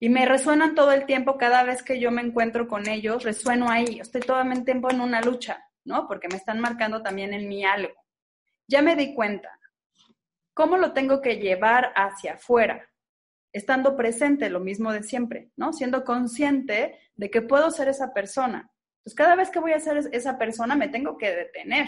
Y me resuenan todo el tiempo, cada vez que yo me encuentro con ellos, resueno ahí, estoy todo el tiempo en una lucha, ¿no? Porque me están marcando también en mi algo. Ya me di cuenta, ¿cómo lo tengo que llevar hacia afuera? Estando presente, lo mismo de siempre, ¿no? Siendo consciente de que puedo ser esa persona. Pues cada vez que voy a ser esa persona me tengo que detener.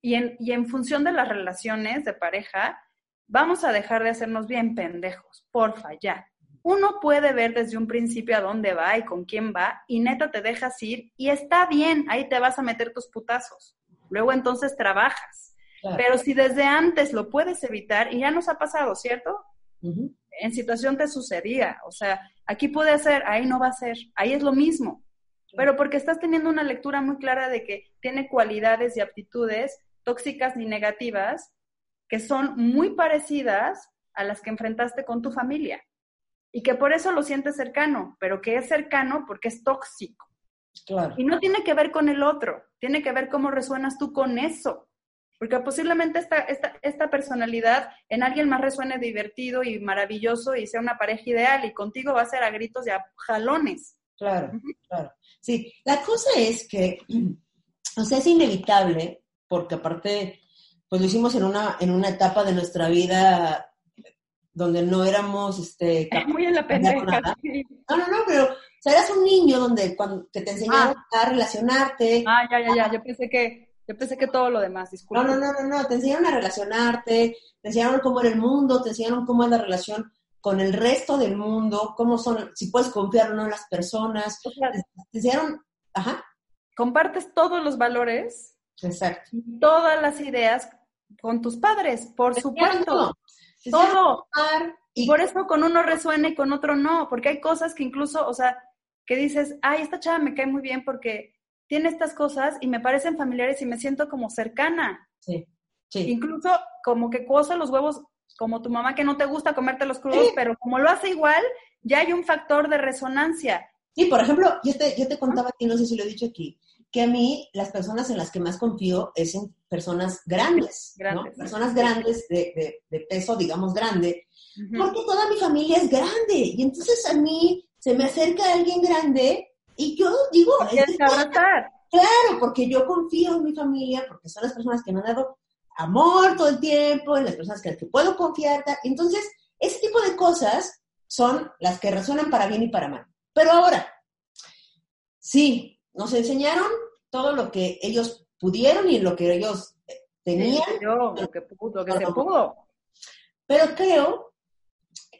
Y en, y en función de las relaciones de pareja, vamos a dejar de hacernos bien pendejos, porfa, ya uno puede ver desde un principio a dónde va y con quién va y neta te dejas ir y está bien, ahí te vas a meter tus putazos. Luego entonces trabajas. Pero si desde antes lo puedes evitar, y ya nos ha pasado, ¿cierto? En situación te sucedía, o sea, aquí puede ser, ahí no va a ser, ahí es lo mismo. Pero porque estás teniendo una lectura muy clara de que tiene cualidades y aptitudes tóxicas ni negativas que son muy parecidas a las que enfrentaste con tu familia y que por eso lo sientes cercano, pero que es cercano porque es tóxico. Claro. Y no tiene que ver con el otro, tiene que ver cómo resuenas tú con eso. Porque posiblemente esta, esta, esta personalidad en alguien más resuene divertido y maravilloso y sea una pareja ideal y contigo va a ser a gritos y a jalones. Claro, claro. Sí, la cosa es que, o sea, es inevitable, porque aparte, pues lo hicimos en una, en una etapa de nuestra vida donde no éramos este muy en la pendeja. No, no, no, pero o sea, eras un niño donde cuando que te enseñaron ah. a relacionarte. Ah, ya, ya, ya, yo pensé que yo pensé que todo lo demás, disculpa. No, no, no, no, no, te enseñaron a relacionarte, te enseñaron cómo era el mundo, te enseñaron cómo es la relación con el resto del mundo, cómo son, si puedes confiar o no en las personas. te ajá. Compartes todos los valores. Exacto. Todas las ideas con tus padres, por supuesto. Todo. Y por eso con uno resuena y con otro no, porque hay cosas que incluso, o sea, que dices, ay, esta chava me cae muy bien porque tiene estas cosas y me parecen familiares y me siento como cercana. Sí, sí. Incluso como que cosa los huevos, como tu mamá que no te gusta comerte los crudos, pero como lo hace igual, ya hay un factor de resonancia. Sí, por ejemplo, yo te, yo te contaba aquí, no sé si lo he dicho aquí, que a mí las personas en las que más confío es en personas grandes, ¿no? Personas grandes de, peso, digamos, grande, porque toda mi familia es grande. Y entonces a mí se me acerca alguien grande y yo digo... Claro, porque yo confío en mi familia, porque son las personas que me han dado amor todo el tiempo, en las personas las que puedo confiar. Entonces, ese tipo de cosas son las que resuenan para bien y para mal. Pero ahora, sí, nos enseñaron todo lo que ellos pudieron y lo que ellos eh, tenían. lo que pudo, que se pudo. Pero creo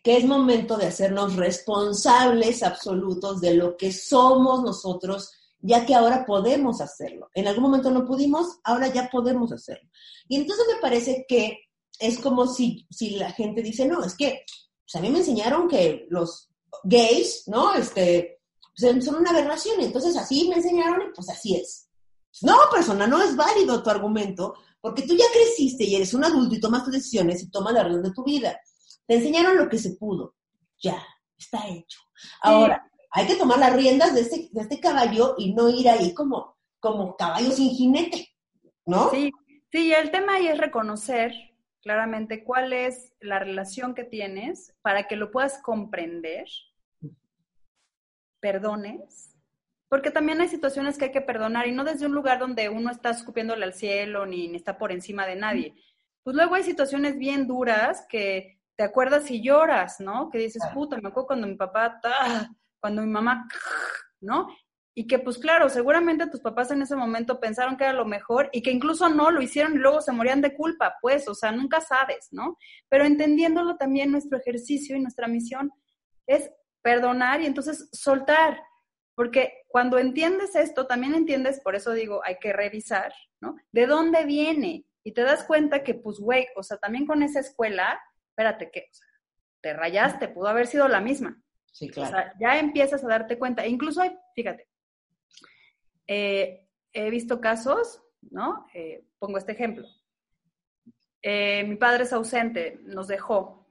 que es momento de hacernos responsables absolutos de lo que somos nosotros, ya que ahora podemos hacerlo. En algún momento no pudimos, ahora ya podemos hacerlo. Y entonces me parece que es como si, si la gente dice, no, es que pues, a mí me enseñaron que los gays, ¿no? Este, son una aberración, entonces así me enseñaron y pues así es. No, persona, no es válido tu argumento, porque tú ya creciste y eres un adulto y tomas tus decisiones y tomas la rienda de tu vida. Te enseñaron lo que se pudo. Ya, está hecho. Ahora, hay que tomar las riendas de este, de este caballo y no ir ahí como, como caballo sin jinete, ¿no? Sí, sí, el tema ahí es reconocer claramente cuál es la relación que tienes para que lo puedas comprender perdones, porque también hay situaciones que hay que perdonar y no desde un lugar donde uno está escupiéndole al cielo ni, está por encima de nadie. Pues luego hay situaciones bien duras que te acuerdas y lloras, ¿no? Que dices, puta, me acuerdo cuando mi papá, cuando mi mamá, ¿no? Y que pues claro, seguramente tus papás en ese momento pensaron que era lo mejor y que incluso no lo hicieron y luego se morían de culpa, pues, o sea, nunca sabes, ¿no? Pero entendiéndolo también nuestro ejercicio y nuestra misión es perdonar y entonces soltar. Porque cuando entiendes esto, también entiendes, por eso digo, hay que revisar, ¿no? ¿De dónde viene? Y te das cuenta que, pues, güey, o sea, también con esa escuela, espérate, que o sea, te rayaste, pudo haber sido la misma. Sí, claro. O sea, ya empiezas a darte cuenta. E incluso hay, fíjate, eh, he visto casos, ¿no? Eh, pongo este ejemplo. Eh, mi padre es ausente, nos dejó,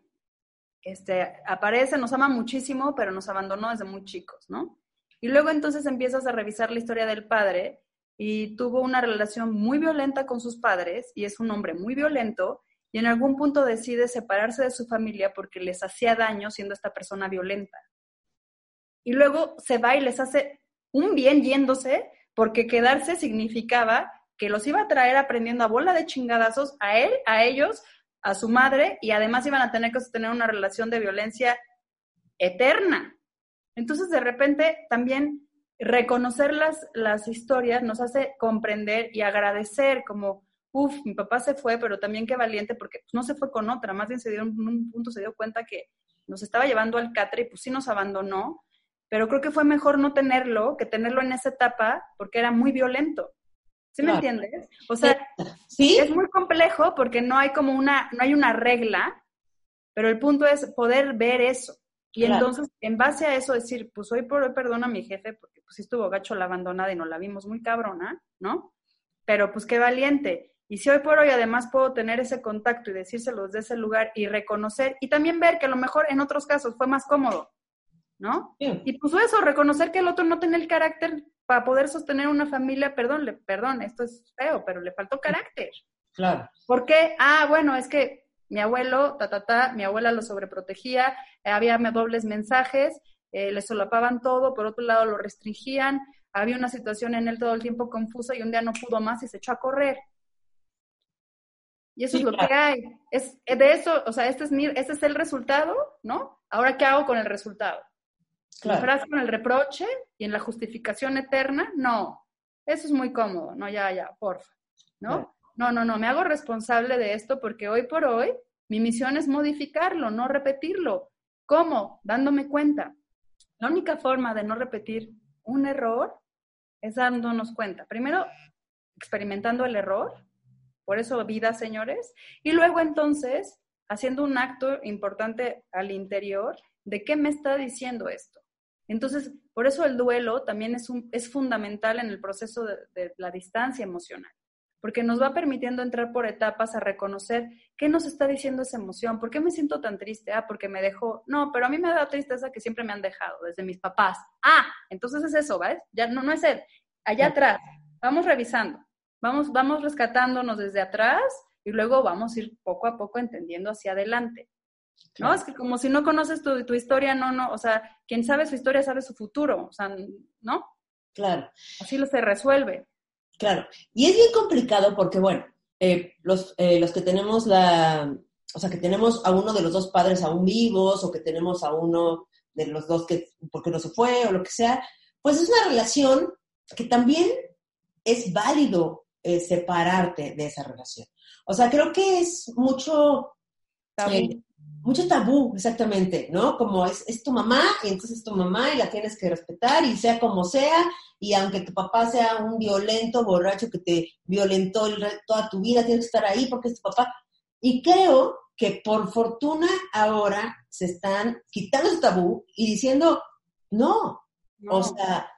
este, aparece, nos ama muchísimo, pero nos abandonó desde muy chicos, ¿no? Y luego entonces empiezas a revisar la historia del padre y tuvo una relación muy violenta con sus padres y es un hombre muy violento y en algún punto decide separarse de su familia porque les hacía daño siendo esta persona violenta. Y luego se va y les hace un bien yéndose porque quedarse significaba que los iba a traer aprendiendo a bola de chingadazos a él, a ellos, a su madre y además iban a tener que sostener una relación de violencia eterna. Entonces, de repente, también reconocer las, las historias nos hace comprender y agradecer como, uff, mi papá se fue, pero también qué valiente porque pues, no se fue con otra, más bien se dio en un punto, se dio cuenta que nos estaba llevando al catre y pues sí nos abandonó, pero creo que fue mejor no tenerlo que tenerlo en esa etapa porque era muy violento. ¿Sí me entiendes? O sea, ¿Sí? es muy complejo porque no hay como una, no hay una regla, pero el punto es poder ver eso. Y entonces, en base a eso, decir, pues hoy por hoy perdona a mi jefe, porque pues estuvo gacho la abandonada y no la vimos muy cabrona, ¿no? Pero pues qué valiente. Y si hoy por hoy además puedo tener ese contacto y decírselo desde ese lugar y reconocer, y también ver que a lo mejor en otros casos fue más cómodo, ¿no? Y pues eso, reconocer que el otro no tiene el carácter para poder sostener una familia, perdón, le, perdón, esto es feo, pero le faltó carácter. Claro. ¿Por qué? Ah, bueno, es que mi abuelo, ta, ta, ta, mi abuela lo sobreprotegía, había dobles mensajes, eh, le solapaban todo, por otro lado lo restringían, había una situación en él todo el tiempo confusa y un día no pudo más y se echó a correr. Y eso es lo que hay. Es, de eso, o sea, este es, mi, este es el resultado, ¿no? Ahora, ¿qué hago con el resultado? Claro. ¿Me con el reproche y en la justificación eterna? No. Eso es muy cómodo, no, ya, ya, porfa, ¿no? no, no, no, me hago responsable de esto porque hoy por hoy mi misión es modificarlo, no repetirlo. ¿Cómo? Dándome cuenta. La única forma de no repetir un error es dándonos cuenta. Primero, experimentando el error, por eso vida, señores, y luego entonces haciendo un acto importante al interior de qué me está diciendo esto. Entonces, por eso el duelo también es, un, es fundamental en el proceso de la distancia emocional porque nos va permitiendo entrar por etapas a reconocer qué nos está diciendo esa emoción, por qué me siento tan triste, ah, porque me dejó, no, pero a mí me da tristeza que siempre me han dejado, desde mis papás, ah, entonces es eso, ¿ves? Ya no, no es él, allá atrás, vamos revisando, vamos, vamos rescatándonos desde atrás y luego vamos a ir poco a poco entendiendo hacia adelante. ¿No? Es que como si no conoces tu, tu historia, no, no, o sea, quien sabe su historia sabe su futuro, o sea, ¿no? Claro. Así lo se resuelve. Claro, y es bien complicado porque, bueno, eh, los, eh, los que tenemos la, o sea, que tenemos a uno de los dos padres aún vivos o que tenemos a uno de los dos que, porque no se fue o lo que sea, pues es una relación que también es válido eh, separarte de esa relación. O sea, creo que es mucho mucho tabú, exactamente, ¿no? Como es, es, tu mamá y entonces es tu mamá y la tienes que respetar y sea como sea, y aunque tu papá sea un violento, borracho que te violentó toda tu vida, tienes que estar ahí porque es tu papá. Y creo que por fortuna ahora se están quitando ese tabú y diciendo, no, no. o sea,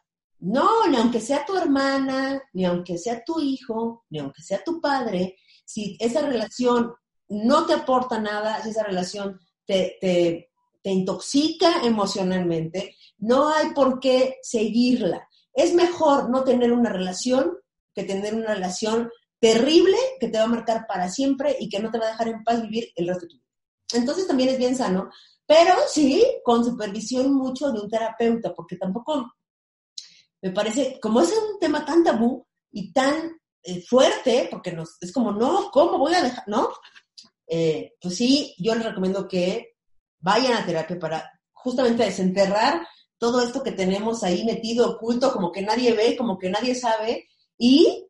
no, ni aunque sea tu hermana, ni aunque sea tu hijo, ni aunque sea tu padre, si esa relación no te aporta nada, si esa relación te, te, intoxica emocionalmente, no hay por qué seguirla. Es mejor no tener una relación que tener una relación terrible que te va a marcar para siempre y que no te va a dejar en paz vivir el resto de tu vida. Entonces también es bien sano, pero sí con supervisión mucho de un terapeuta, porque tampoco me parece, como es un tema tan tabú y tan eh, fuerte, porque nos, es como, no, ¿cómo voy a dejar? ¿No? Eh, pues sí, yo les recomiendo que vayan a terapia para justamente desenterrar todo esto que tenemos ahí metido, oculto, como que nadie ve, como que nadie sabe, y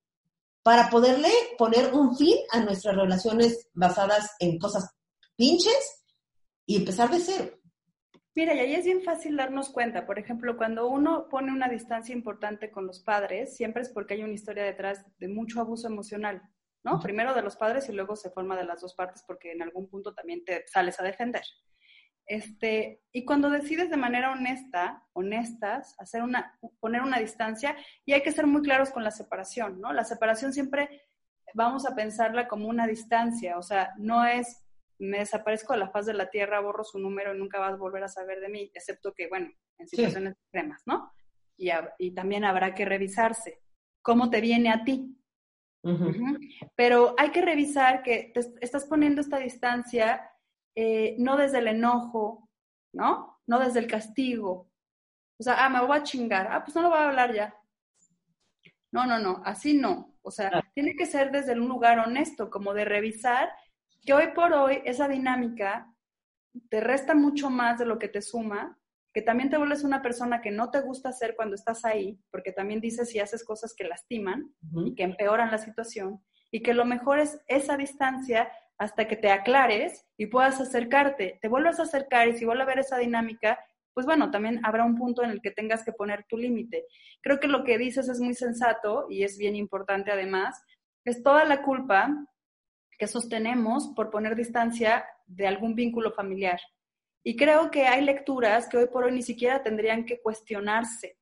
para poderle poner un fin a nuestras relaciones basadas en cosas pinches y empezar de cero. Mira, y ahí es bien fácil darnos cuenta. Por ejemplo, cuando uno pone una distancia importante con los padres, siempre es porque hay una historia detrás de mucho abuso emocional. ¿no? Primero de los padres y luego se forma de las dos partes porque en algún punto también te sales a defender. Este, y cuando decides de manera honesta, honestas, hacer una, poner una distancia, y hay que ser muy claros con la separación, ¿no? La separación siempre vamos a pensarla como una distancia, o sea, no es me desaparezco de la faz de la tierra, borro su número y nunca vas a volver a saber de mí, excepto que, bueno, en situaciones extremas, ¿no? Y, y también habrá que revisarse. cómo te viene a ti. Pero hay que revisar que te estás poniendo esta distancia eh, no desde el enojo, ¿no? No desde el castigo. O sea, ah, me voy a chingar. Ah, pues no lo voy a hablar ya. No, no, no, así no. O sea, tiene que ser desde un lugar honesto, como de revisar que hoy por hoy esa dinámica te resta mucho más de lo que te suma, que también te vuelves una persona que no te gusta hacer cuando estás ahí, porque también dices y haces cosas que lastiman y que empeoran la situación, y que lo mejor es esa distancia hasta que te aclares y puedas acercarte, te vuelvas a acercar y si vuelve a ver esa dinámica, pues bueno, también habrá un punto en el que tengas que poner tu límite. Creo que lo que dices es muy sensato y es bien importante además, es toda la culpa que sostenemos por poner distancia de algún vínculo familiar. Y creo que hay lecturas que hoy por hoy ni siquiera tendrían que cuestionarse,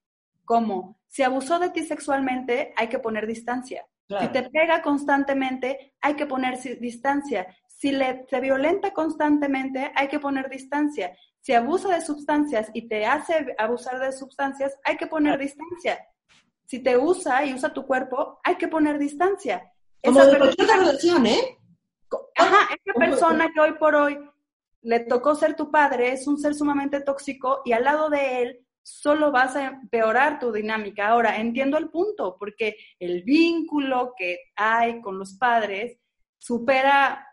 como si abusó de ti sexualmente, hay que poner distancia. Si te pega constantemente, hay que poner distancia. Si le, te violenta constantemente, hay que poner distancia. Si abusa de sustancias y te hace abusar de sustancias, hay que poner distancia. Si te usa y usa tu cuerpo, hay que poner distancia. Como de cualquier relación, ¿eh? Ajá, esa persona que hoy por hoy le tocó ser tu padre es un ser sumamente tóxico y al lado de él solo vas a empeorar tu dinámica. Ahora, entiendo el punto, porque el vínculo que hay con los padres supera,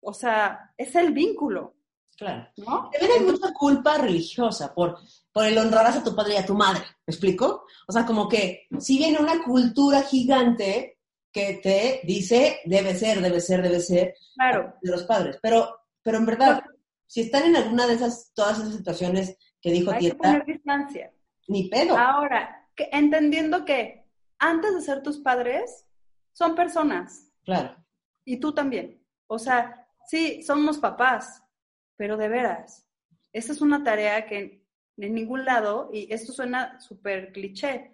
o sea, es el vínculo. Claro. ¿no? También hay mucha culpa religiosa por, por el honrar a tu padre y a tu madre. ¿Me explico? O sea, como que si viene una cultura gigante que te dice debe ser, debe ser, debe ser claro. de los padres. Pero, pero en verdad, si están en alguna de esas, todas esas situaciones que dijo Hay que poner distancia. Ni pedo. Ahora, entendiendo que antes de ser tus padres, son personas. Claro. Y tú también. O sea, sí, somos papás, pero de veras, esa es una tarea que en ningún lado, y esto suena súper cliché,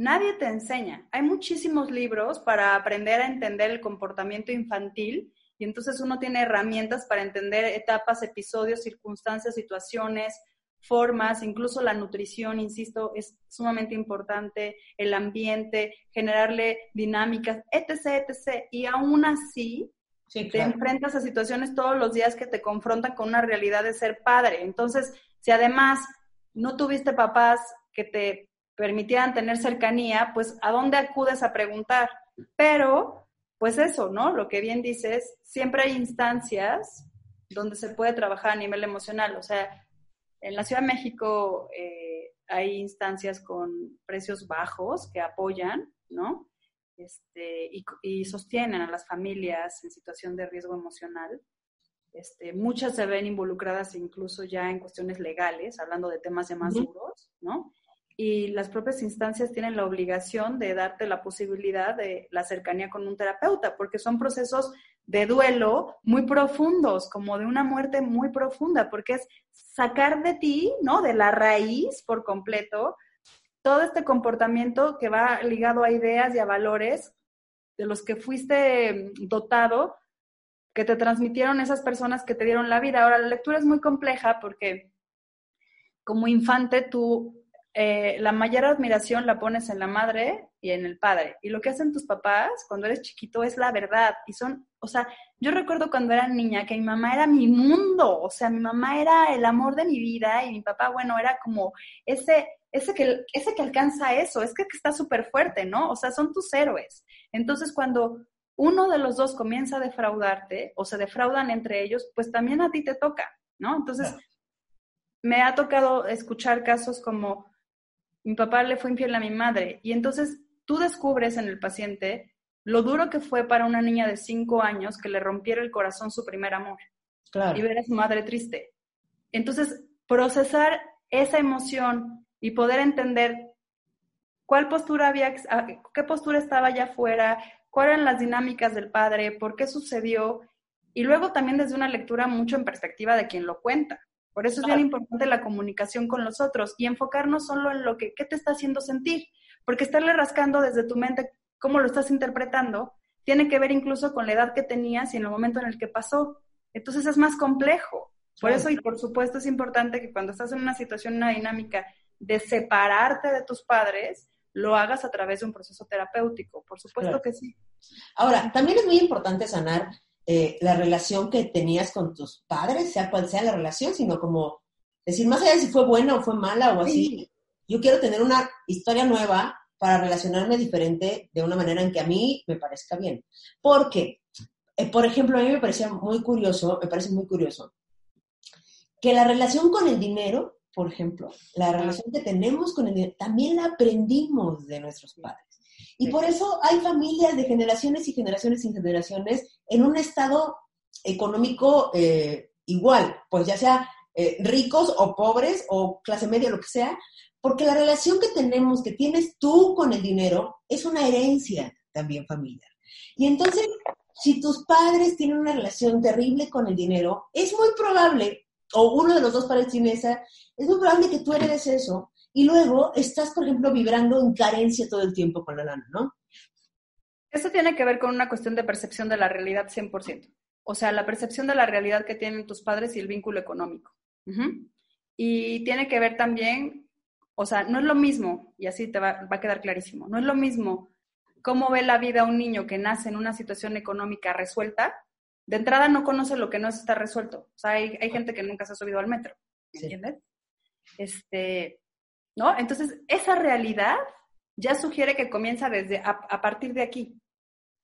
nadie te enseña. Hay muchísimos libros para aprender a entender el comportamiento infantil y entonces uno tiene herramientas para entender etapas, episodios, circunstancias, situaciones, formas, incluso la nutrición, insisto, es sumamente importante, el ambiente, generarle dinámicas, etc., etc. Y aún así, te enfrentas a situaciones todos los días que te confrontan con una realidad de ser padre. Entonces, si además no tuviste papás que te permitieran tener cercanía, pues ¿a dónde acudes a preguntar? Pero, pues eso, ¿no? Lo que bien dices, siempre hay instancias donde se puede trabajar a nivel emocional. O sea, en la Ciudad de México eh, hay instancias con precios bajos que apoyan, ¿no? Este, y, sostienen a las familias en situación de riesgo emocional. Este, muchas se ven involucradas incluso ya en cuestiones legales, hablando de temas ya más duros, ¿no? Y las propias instancias tienen la obligación de darte la posibilidad de la cercanía con un terapeuta, porque son procesos de duelo muy profundos, como de una muerte muy profunda, porque es sacar de ti, ¿no? De la raíz por completo, todo este comportamiento que va ligado a ideas y a valores de los que fuiste dotado, que te transmitieron esas personas que te dieron la vida. Ahora, la lectura es muy compleja porque como infante tú eh, la mayor admiración la pones en la madre y en el padre. Y lo que hacen tus papás cuando eres chiquito es la verdad. Y son, o sea, yo recuerdo cuando era niña que mi mamá era mi mundo, o sea, mi mamá era el amor de mi vida y mi papá, bueno, era como ese, ese que, ese que alcanza eso, es que, que está súper fuerte, ¿no? O sea, son tus héroes. Entonces, cuando uno de los dos comienza a defraudarte o se defraudan entre ellos, pues también a ti te toca, ¿no? Entonces, me ha tocado escuchar casos como mi papá le fue infiel a mi madre. Y entonces tú descubres en el paciente lo duro que fue para una niña de cinco años que le rompiera el corazón su primer amor. Y ver a su madre triste. Entonces, procesar esa emoción y poder entender cuál postura había, qué postura estaba allá afuera, cuáles eran las dinámicas del padre, por qué sucedió, y luego también desde una lectura mucho en perspectiva de quien lo cuenta. Por eso es bien importante la comunicación con los otros y enfocarnos solo en lo que ¿qué te está haciendo sentir, porque estarle rascando desde tu mente cómo lo estás interpretando tiene que ver incluso con la edad que tenías y en el momento en el que pasó. Entonces es más complejo. Por eso y por supuesto es importante que cuando estás en una situación, una dinámica de separarte de tus padres, lo hagas a través de un proceso terapéutico. Por supuesto que sí. Ahora, también es muy importante sanar eh, la relación que tenías con tus padres, sea cual sea la relación, sino como decir, más allá de si fue buena o fue mala o así, yo quiero tener una historia nueva para relacionarme diferente de una manera en que a mí me parezca bien. Porque, eh, por ejemplo, a mí me parecía muy curioso, me parece muy curioso, que la relación con el dinero, por ejemplo, la relación que tenemos con el dinero, también la aprendimos de nuestros padres. Y por eso hay familias de generaciones y generaciones y generaciones en un estado económico eh, igual, pues ya sea eh, ricos o pobres o clase media, lo que sea, porque la relación que tenemos, que tienes tú con el dinero, es una herencia también familiar. Y entonces, si tus padres tienen una relación terrible con el dinero, es muy probable, o uno de los dos padres tiene esa, es muy probable que tú heredes eso y luego estás, por ejemplo, vibrando en carencia todo el tiempo con la lana, ¿no? Eso tiene que ver con una cuestión de percepción de la realidad 100%. O sea, la percepción de la realidad que tienen tus padres y el vínculo económico. Y tiene que ver también, o sea, no es lo mismo, y así te va, va, a quedar clarísimo, no es lo mismo cómo ve la vida un niño que nace en una situación económica resuelta. De entrada no conoce lo que no está resuelto. O sea, hay, hay gente que nunca se ha subido al metro, ¿me entiendes? Este, ¿no? Entonces, esa realidad ya sugiere que comienza desde a, partir de aquí,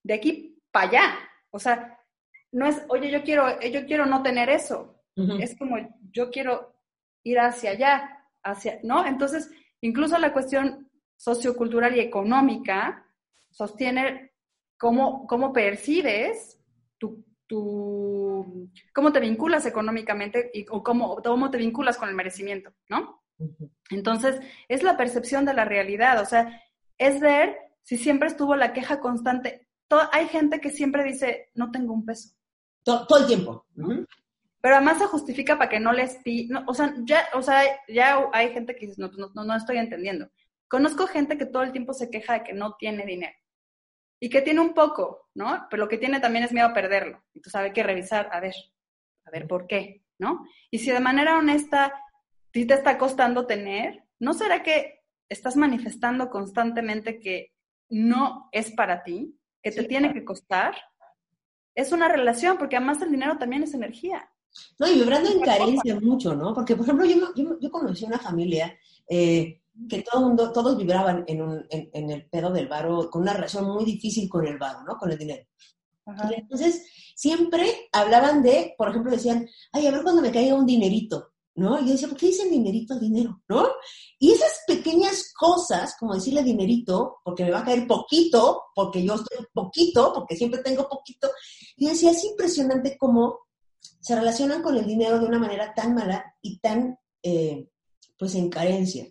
de aquí para allá. O sea, no es, oye, yo quiero, yo quiero no tener eso. Es como, yo quiero ir hacia allá, hacia, ¿no? Entonces, incluso la cuestión sociocultural y económica sostiene cómo, cómo percibes tu, tu, cómo te vinculas económicamente y, o cómo, cómo te vinculas con el merecimiento, ¿no? Entonces, es la percepción de la realidad, o sea, es ver si siempre estuvo la queja constante. hay gente que siempre dice, no tengo un peso. Todo, el tiempo. Pero además se justifica para que no les pi... o, sea, ya, o sea, ya hay gente que dice, no, no, no estoy entendiendo. Conozco gente que todo el tiempo se queja de que no tiene dinero. Y que tiene un poco, ¿no? Pero lo que tiene también es miedo a perderlo. Entonces hay que revisar, a ver, a ver por qué, ¿no? Y si de manera honesta si te está costando tener, ¿no será que estás manifestando constantemente que no es para ti, que te tiene que costar? Es una relación, porque además el dinero también es energía. No, y vibrando en carencia mucho, ¿no? Porque, por ejemplo, yo, yo, yo conocí una familia eh, que todo mundo, todos vibraban en, un, en, el pedo del varo, con una relación muy difícil con el varo, ¿no? Con el dinero. entonces, siempre hablaban de, por ejemplo, decían, ay, a ver cuando me caiga un dinerito. ¿No? Y yo decía, ¿por qué dicen dinerito dinero? ¿No? Y esas pequeñas cosas, como decirle dinerito, porque me va a caer poquito, porque yo estoy poquito, porque siempre tengo poquito, y decía, es impresionante cómo se relacionan con el dinero de una manera tan mala y tan, eh, pues, en carencia.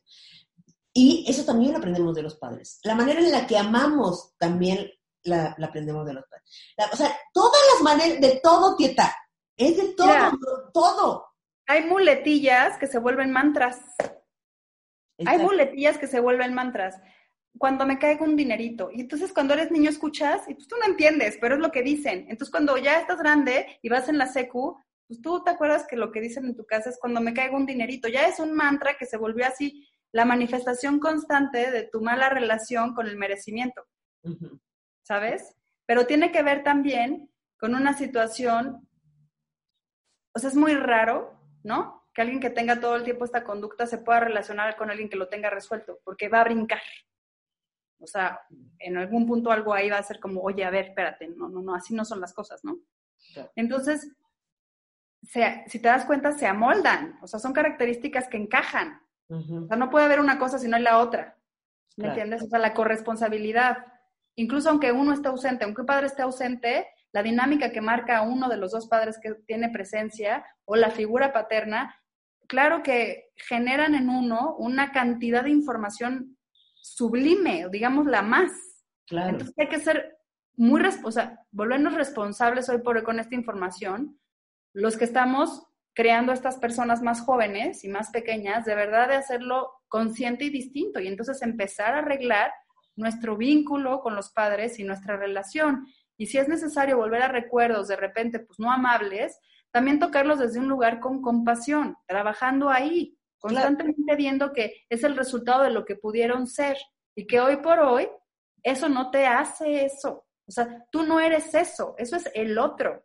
Y eso también lo aprendemos de los padres. La manera en la que amamos también la, aprendemos de los padres. o sea, todas las maneras, de todo, Tieta. Es de todo, todo. Hay muletillas que se vuelven mantras. Hay muletillas que se vuelven mantras. Cuando me caiga un dinerito. Y entonces cuando eres niño escuchas y pues tú no entiendes, pero es lo que dicen. Entonces cuando ya estás grande y vas en la secu, pues tú te acuerdas que lo que dicen en tu casa es cuando me caiga un dinerito. Ya es un mantra que se volvió así la manifestación constante de tu mala relación con el merecimiento. ¿Sabes? Pero tiene que ver también con una situación, o sea, es muy raro ¿no? Que alguien que tenga todo el tiempo esta conducta se pueda relacionar con alguien que lo tenga resuelto, porque va a brincar. O sea, en algún punto algo ahí va a ser como, oye, a ver, espérate, no, no, no, así no son las cosas, ¿no? Entonces, si te das cuenta, se amoldan, o sea, son características que encajan. O sea, no puede haber una cosa si no hay la otra. ¿Me entiendes? O sea, la corresponsabilidad. Incluso aunque uno esté ausente, aunque un padre esté ausente, la dinámica que marca uno de los dos padres que tiene presencia o la figura paterna, claro que generan en uno una cantidad de información sublime, digamos la más. Entonces hay que ser muy, sea, volvernos responsables hoy por hoy con esta información, los que estamos creando a estas personas más jóvenes y más pequeñas, de verdad de hacerlo consciente y distinto y entonces empezar a arreglar nuestro vínculo con los padres y nuestra relación. Y si es necesario volver a recuerdos de repente, pues no amables, también tocarlos desde un lugar con compasión, trabajando ahí, constantemente viendo que es el resultado de lo que pudieron ser. Y que hoy por hoy eso no te hace eso. O sea, tú no eres eso, eso es el otro,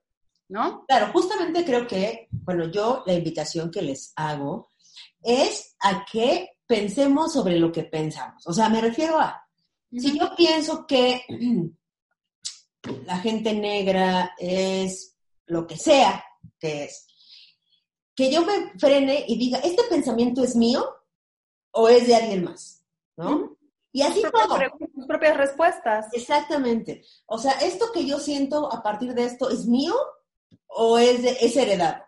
¿no? Claro, justamente creo que, bueno, yo la invitación que les hago es a que pensemos sobre lo que pensamos. O sea, me refiero a, si yo pienso que la gente negra es lo que sea que es, que yo me frene y diga, ¿este pensamiento es mío o es de alguien más? ¿No? Y así todo. Tus propias respuestas. Exactamente. O sea, ¿esto que yo siento a partir de esto es mío o es, de, es heredado?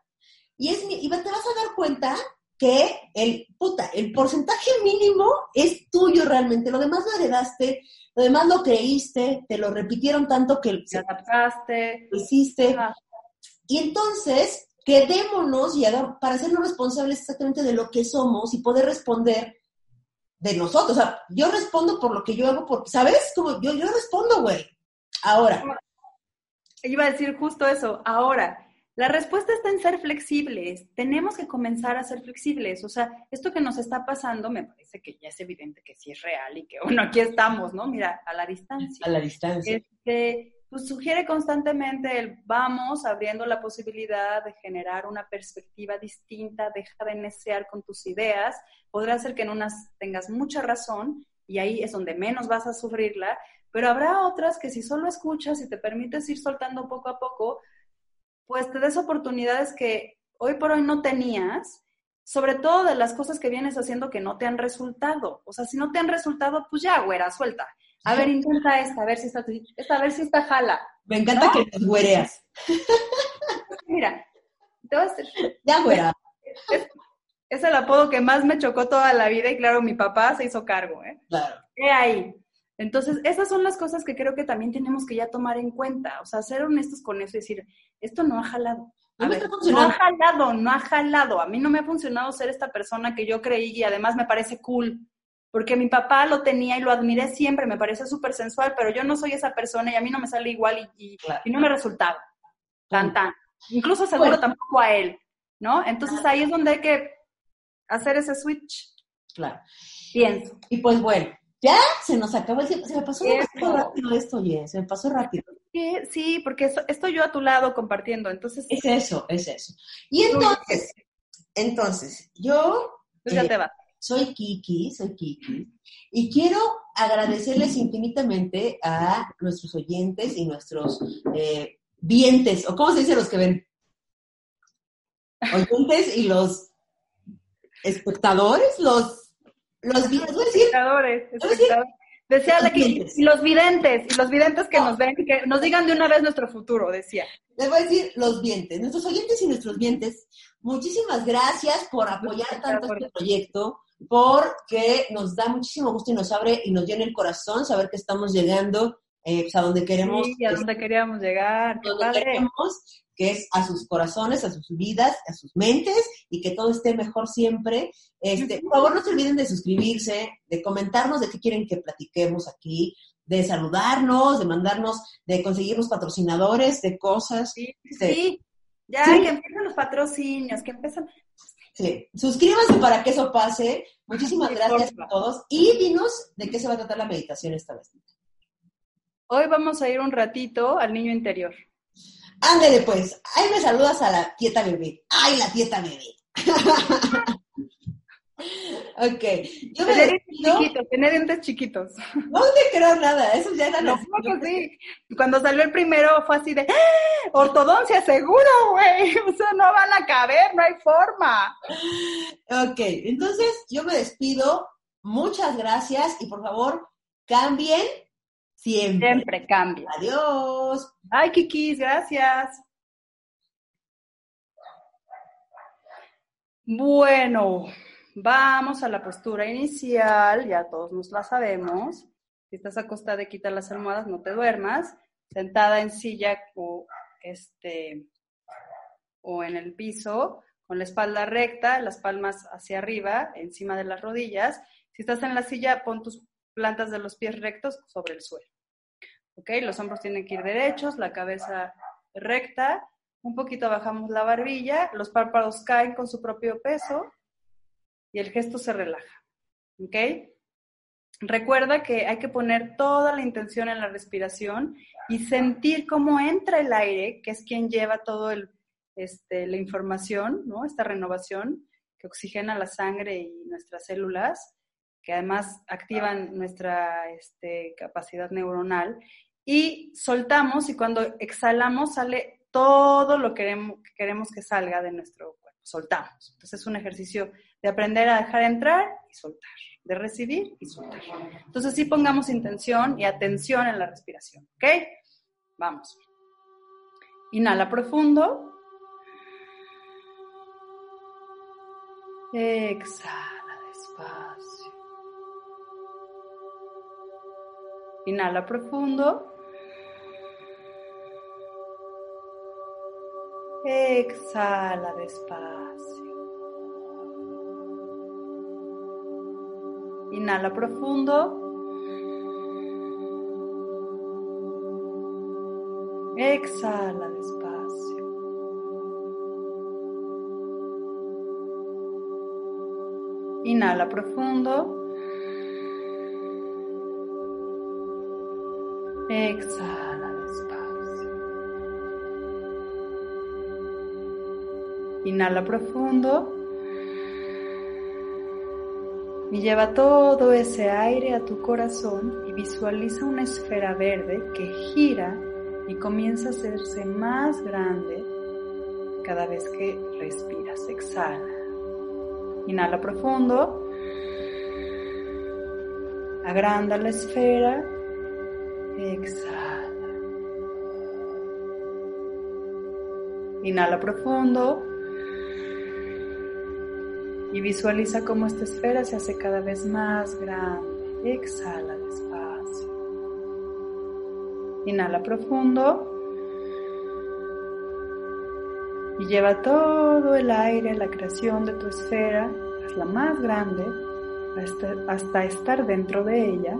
Y, es, y te vas a dar cuenta que el, puta, el porcentaje mínimo es tuyo realmente. Lo demás lo heredaste, lo demás lo creíste, te lo repitieron tanto que... Te adaptaste. Lo hiciste. Y entonces, quedémonos y para hacernos responsables exactamente de lo que somos y poder responder de nosotros. O sea, yo respondo por lo que yo hago, porque, ¿sabes? Como yo, yo respondo, güey. Ahora. Iba a decir justo eso. Ahora, la respuesta está en ser flexibles. Tenemos que comenzar a ser flexibles. O sea, esto que nos está pasando me parece que ya es evidente que sí es real y que, bueno, aquí estamos, ¿no? Mira, a la distancia. A la distancia. Este, pues sugiere constantemente el vamos abriendo la posibilidad de generar una perspectiva distinta, deja de necear con tus ideas, podrá ser que en unas tengas mucha razón y ahí es donde menos vas a sufrirla, pero habrá otras que si solo escuchas y te permites ir soltando poco a poco, pues te des oportunidades que hoy por hoy no tenías, sobre todo de las cosas que vienes haciendo que no te han resultado. O sea, si no te han resultado, pues ya, güera, suelta. A ver, intenta esta, a ver si está, esta, a ver si está jala. Me encanta que te güereas. Mira, te voy a hacer. Ya, güera. Es, el apodo que más me chocó toda la vida y claro, mi papá se hizo cargo, ¿eh? Claro. ¿Qué ahí? Entonces, esas son las cosas que creo que también tenemos que ya tomar en cuenta. O sea, ser honestos con eso y decir, esto no ha jalado. no ha jalado, no ha jalado. A mí no me ha funcionado ser esta persona que yo creí y además me parece cool porque mi papá lo tenía y lo admiré siempre, me parece súper sensual, pero yo no soy esa persona y a mí no me sale igual y, y, no me resultaba. Tan, tan. Incluso seguro tampoco a él, ¿no? Entonces ahí es donde hay que hacer ese switch. Claro. Pienso. Y pues bueno, ya se nos acabó el tiempo. Se me pasó rápido esto, oye, se me pasó rápido. Sí, porque estoy yo a tu lado compartiendo, entonces... Es eso, es eso. Y entonces, entonces, yo... Pues ya te vas soy Kiki, soy Kiki, y quiero agradecerles infinitamente a nuestros oyentes y nuestros eh, vientes, o cómo se dice los que ven, oyentes y los espectadores, los, los, espectadores, espectadores. Decía la que, y los videntes, y los videntes que nos ven, que nos digan de una vez nuestro futuro, decía. Les voy a decir los vientes, nuestros oyentes y nuestros vientes, muchísimas gracias por apoyar tanto este proyecto, porque nos da muchísimo gusto y nos abre y nos llena el corazón saber que estamos llegando eh, pues, a donde queremos. Sí, a donde queríamos llegar. Donde queremos, que es a sus corazones, a sus vidas, a sus mentes y que todo esté mejor siempre. Este, por favor, no se olviden de suscribirse, de comentarnos de qué quieren que platiquemos aquí, de saludarnos, de mandarnos, de conseguirnos patrocinadores, de cosas. Sí, sí. ya que empiezan los patrocinios, que empiezan, Sí, suscríbanse para que eso pase. Muchísimas gracias a todos. Y dinos de qué se va a tratar la meditación esta vez. Hoy vamos a ir un ratito al niño interior. Ándele pues, ahí me saludas a la tieta bebé. ¡Ay, la tieta bebé! Ok. Yo me tener chiquitos, tener dientes chiquitos. No te creo nada, eso ya era no, sí. Cuando salió el primero fue así de ¡Ah! ortodoncia seguro, güey. O sea, no van a caber, no hay forma. Ok, entonces yo me despido. Muchas gracias y por favor, cambien siempre. Siempre cambien. Adiós. Ay, Kikis, gracias. Bueno. Vamos a la postura inicial, ya todos nos la sabemos. Si estás acostada quita las almohadas, no te duermas. Sentada en silla o, este, o en el piso, con la espalda recta, las palmas hacia arriba, encima de las rodillas. Si estás en la silla, pon tus plantas de los pies rectos sobre el suelo. ¿Ok? Los hombros tienen que ir derechos, la cabeza recta. Un poquito bajamos la barbilla, los párpados caen con su propio peso y el gesto se relaja. ¿Ok? Recuerda que hay que poner toda la intención en la respiración y sentir cómo entra el aire, que es quien lleva todo este, la información, ¿no? Esta renovación que oxigena la sangre y nuestras células, que además activan nuestra este, capacidad neuronal. Y soltamos y cuando exhalamos sale todo lo que queremos, que queremos que salga de nuestro cuerpo. Soltamos. Entonces es un ejercicio de aprender a dejar entrar y soltar de recibir y soltar. Entonces sí pongamos intención y atención en la respiración, ¿ok? Vamos. Inhala profundo. Exhala despacio. Inhala profundo. Exhala despacio. Inhala profundo. Exhala despacio. Inhala profundo. Exhala despacio. Inhala profundo y lleva todo ese aire a tu corazón y visualiza una esfera verde que gira y comienza a hacerse más grande cada vez que respiras. Exhala. Inhala profundo. Agranda la esfera. Exhala. Inhala profundo y visualiza cómo esta esfera se hace cada vez más grande. Exhala despacio. Inhala profundo y lleva todo el aire la creación de tu esfera, la más grande, hasta estar dentro de ella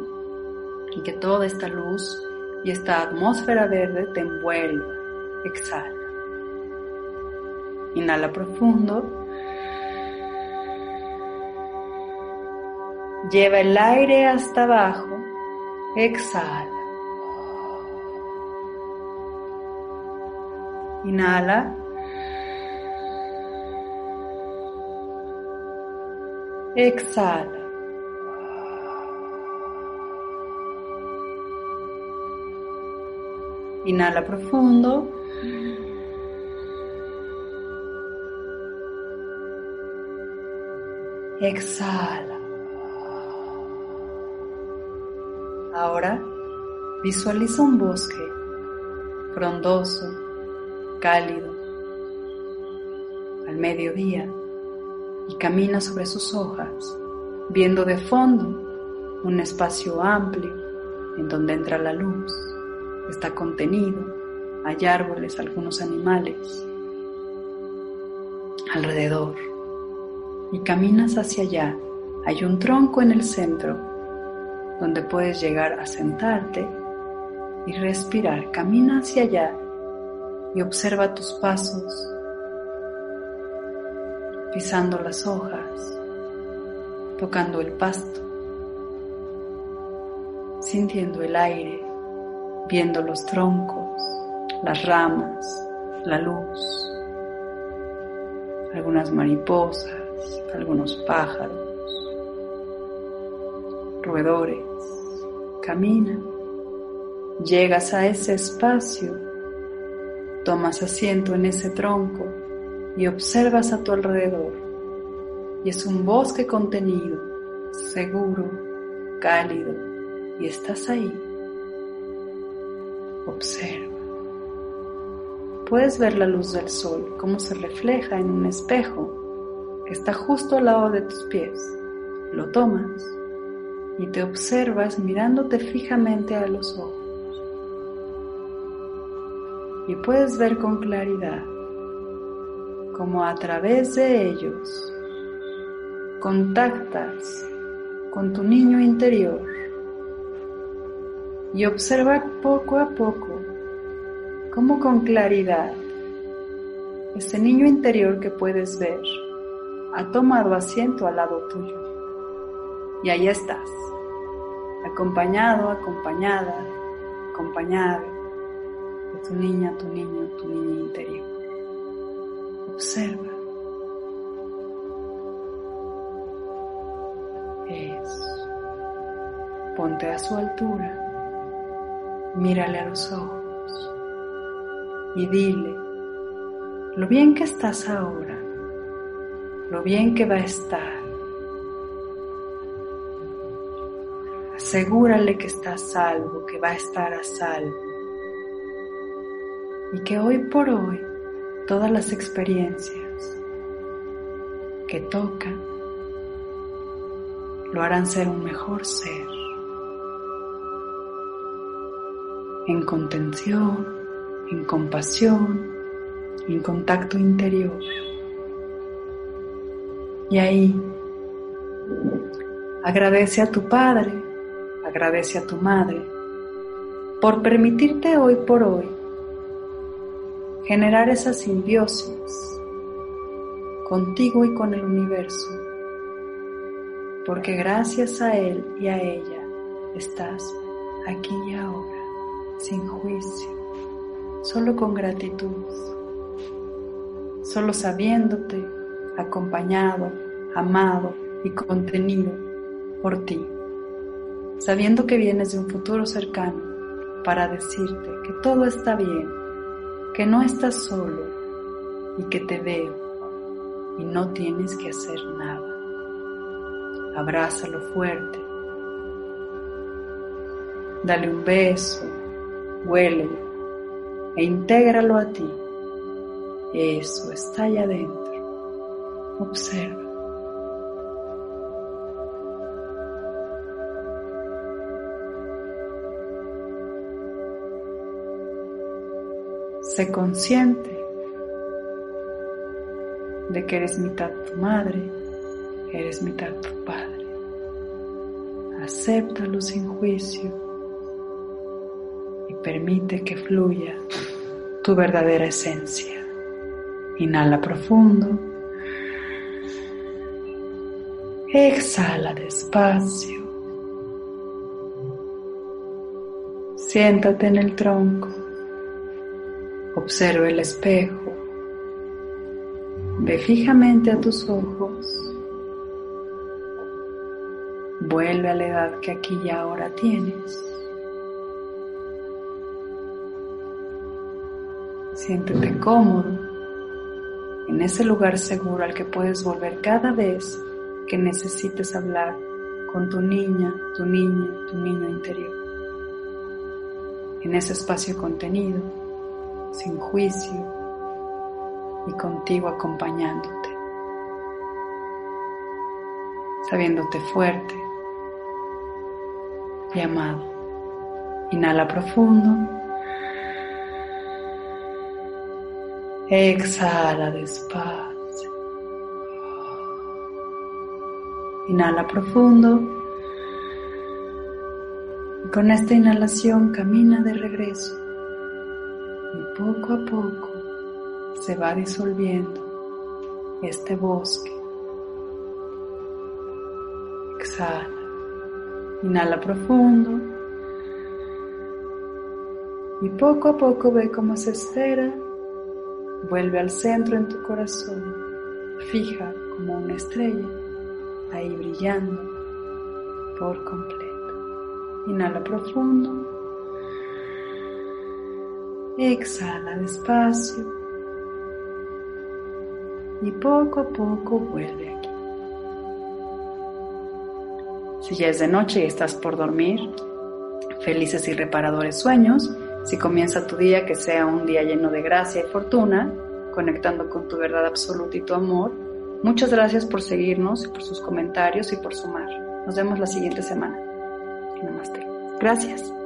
y que toda esta luz y esta atmósfera verde te envuelva. Exhala. Inhala profundo Lleva el aire hasta abajo. Exhala. Inhala. Exhala. Inhala profundo. Exhala. Ahora visualiza un bosque frondoso, cálido, al mediodía y camina sobre sus hojas, viendo de fondo un espacio amplio en donde entra la luz. Está contenido, hay árboles, algunos animales alrededor y caminas hacia allá. Hay un tronco en el centro donde puedes llegar a sentarte y respirar. Camina hacia allá y observa tus pasos, pisando las hojas, tocando el pasto, sintiendo el aire, viendo los troncos, las ramas, la luz, algunas mariposas, algunos pájaros roedores. Camina, llegas a ese espacio, tomas asiento en ese tronco y observas a tu alrededor. Y es un bosque contenido, seguro, cálido, y estás ahí. Observa. Puedes ver la luz del sol, cómo se refleja en un espejo está justo al lado de tus pies. Lo tomas y te observas mirándote fijamente a los ojos. Y puedes ver con claridad cómo a través de ellos contactas con tu niño interior y observa poco a poco cómo con claridad ese niño interior que puedes ver ha tomado asiento al lado tuyo. Y ahí estás, acompañado, acompañada, acompañada de tu niña, tu niño, tu niña interior. Observa. Eso. Ponte a su altura. Mírale a los ojos y dile lo bien que estás ahora, lo bien que va a estar. Asegúrale que está a salvo, que va a estar a salvo. Y que hoy por hoy todas las experiencias que tocan lo harán ser un mejor ser. En contención, en compasión, en contacto interior. Y ahí agradece a tu Padre, agradece a tu Madre por permitirte hoy por hoy generar esa simbiosis contigo y con el universo, porque gracias a Él y a ella estás aquí y ahora, sin juicio, solo con gratitud solo sabiéndote acompañado, amado y contenido por ti, sabiendo que vienes de un futuro cercano para decirte que todo está bien, que no estás solo y que te veo y no tienes que hacer nada. Abrázalo fuerte, dale un beso, huélelo e intégralo a ti eso está allá adentro. Observa. Sé consciente de que eres mitad tu madre, eres mitad tu padre. Acéptalo sin juicio permite que fluya tu verdadera esencia. Inhala profundo. Exhala despacio. Siéntate en el tronco. Observa el espejo. Ve fijamente a tus ojos. Vuelve a la edad que aquí y ahora tienes. Siéntete cómodo en ese lugar seguro al que puedes volver cada vez que necesites hablar con tu niña, tu niña, tu niño interior. En ese espacio contenido, sin juicio y contigo acompañándote, sabiéndote fuerte y amado. Inhala profundo. Exhala despacio. Inhala profundo. Con esta inhalación camina de regreso. Y poco a poco se va disolviendo este bosque. Exhala. Inhala profundo. Y poco a poco ve cómo se esfera Vuelve al centro en tu corazón, fija como una estrella, ahí brillando por completo. Inhala profundo. Exhala despacio. Y poco a poco vuelve aquí. Si ya es de noche y estás por dormir, felices y reparadores sueños si comienza tu día, que sea un día lleno de gracia y fortuna, conectando con tu verdad absoluta y tu amor. Muchas gracias por seguirnos, por sus comentarios y por sumar. Nos vemos la siguiente semana. Namaste. Gracias.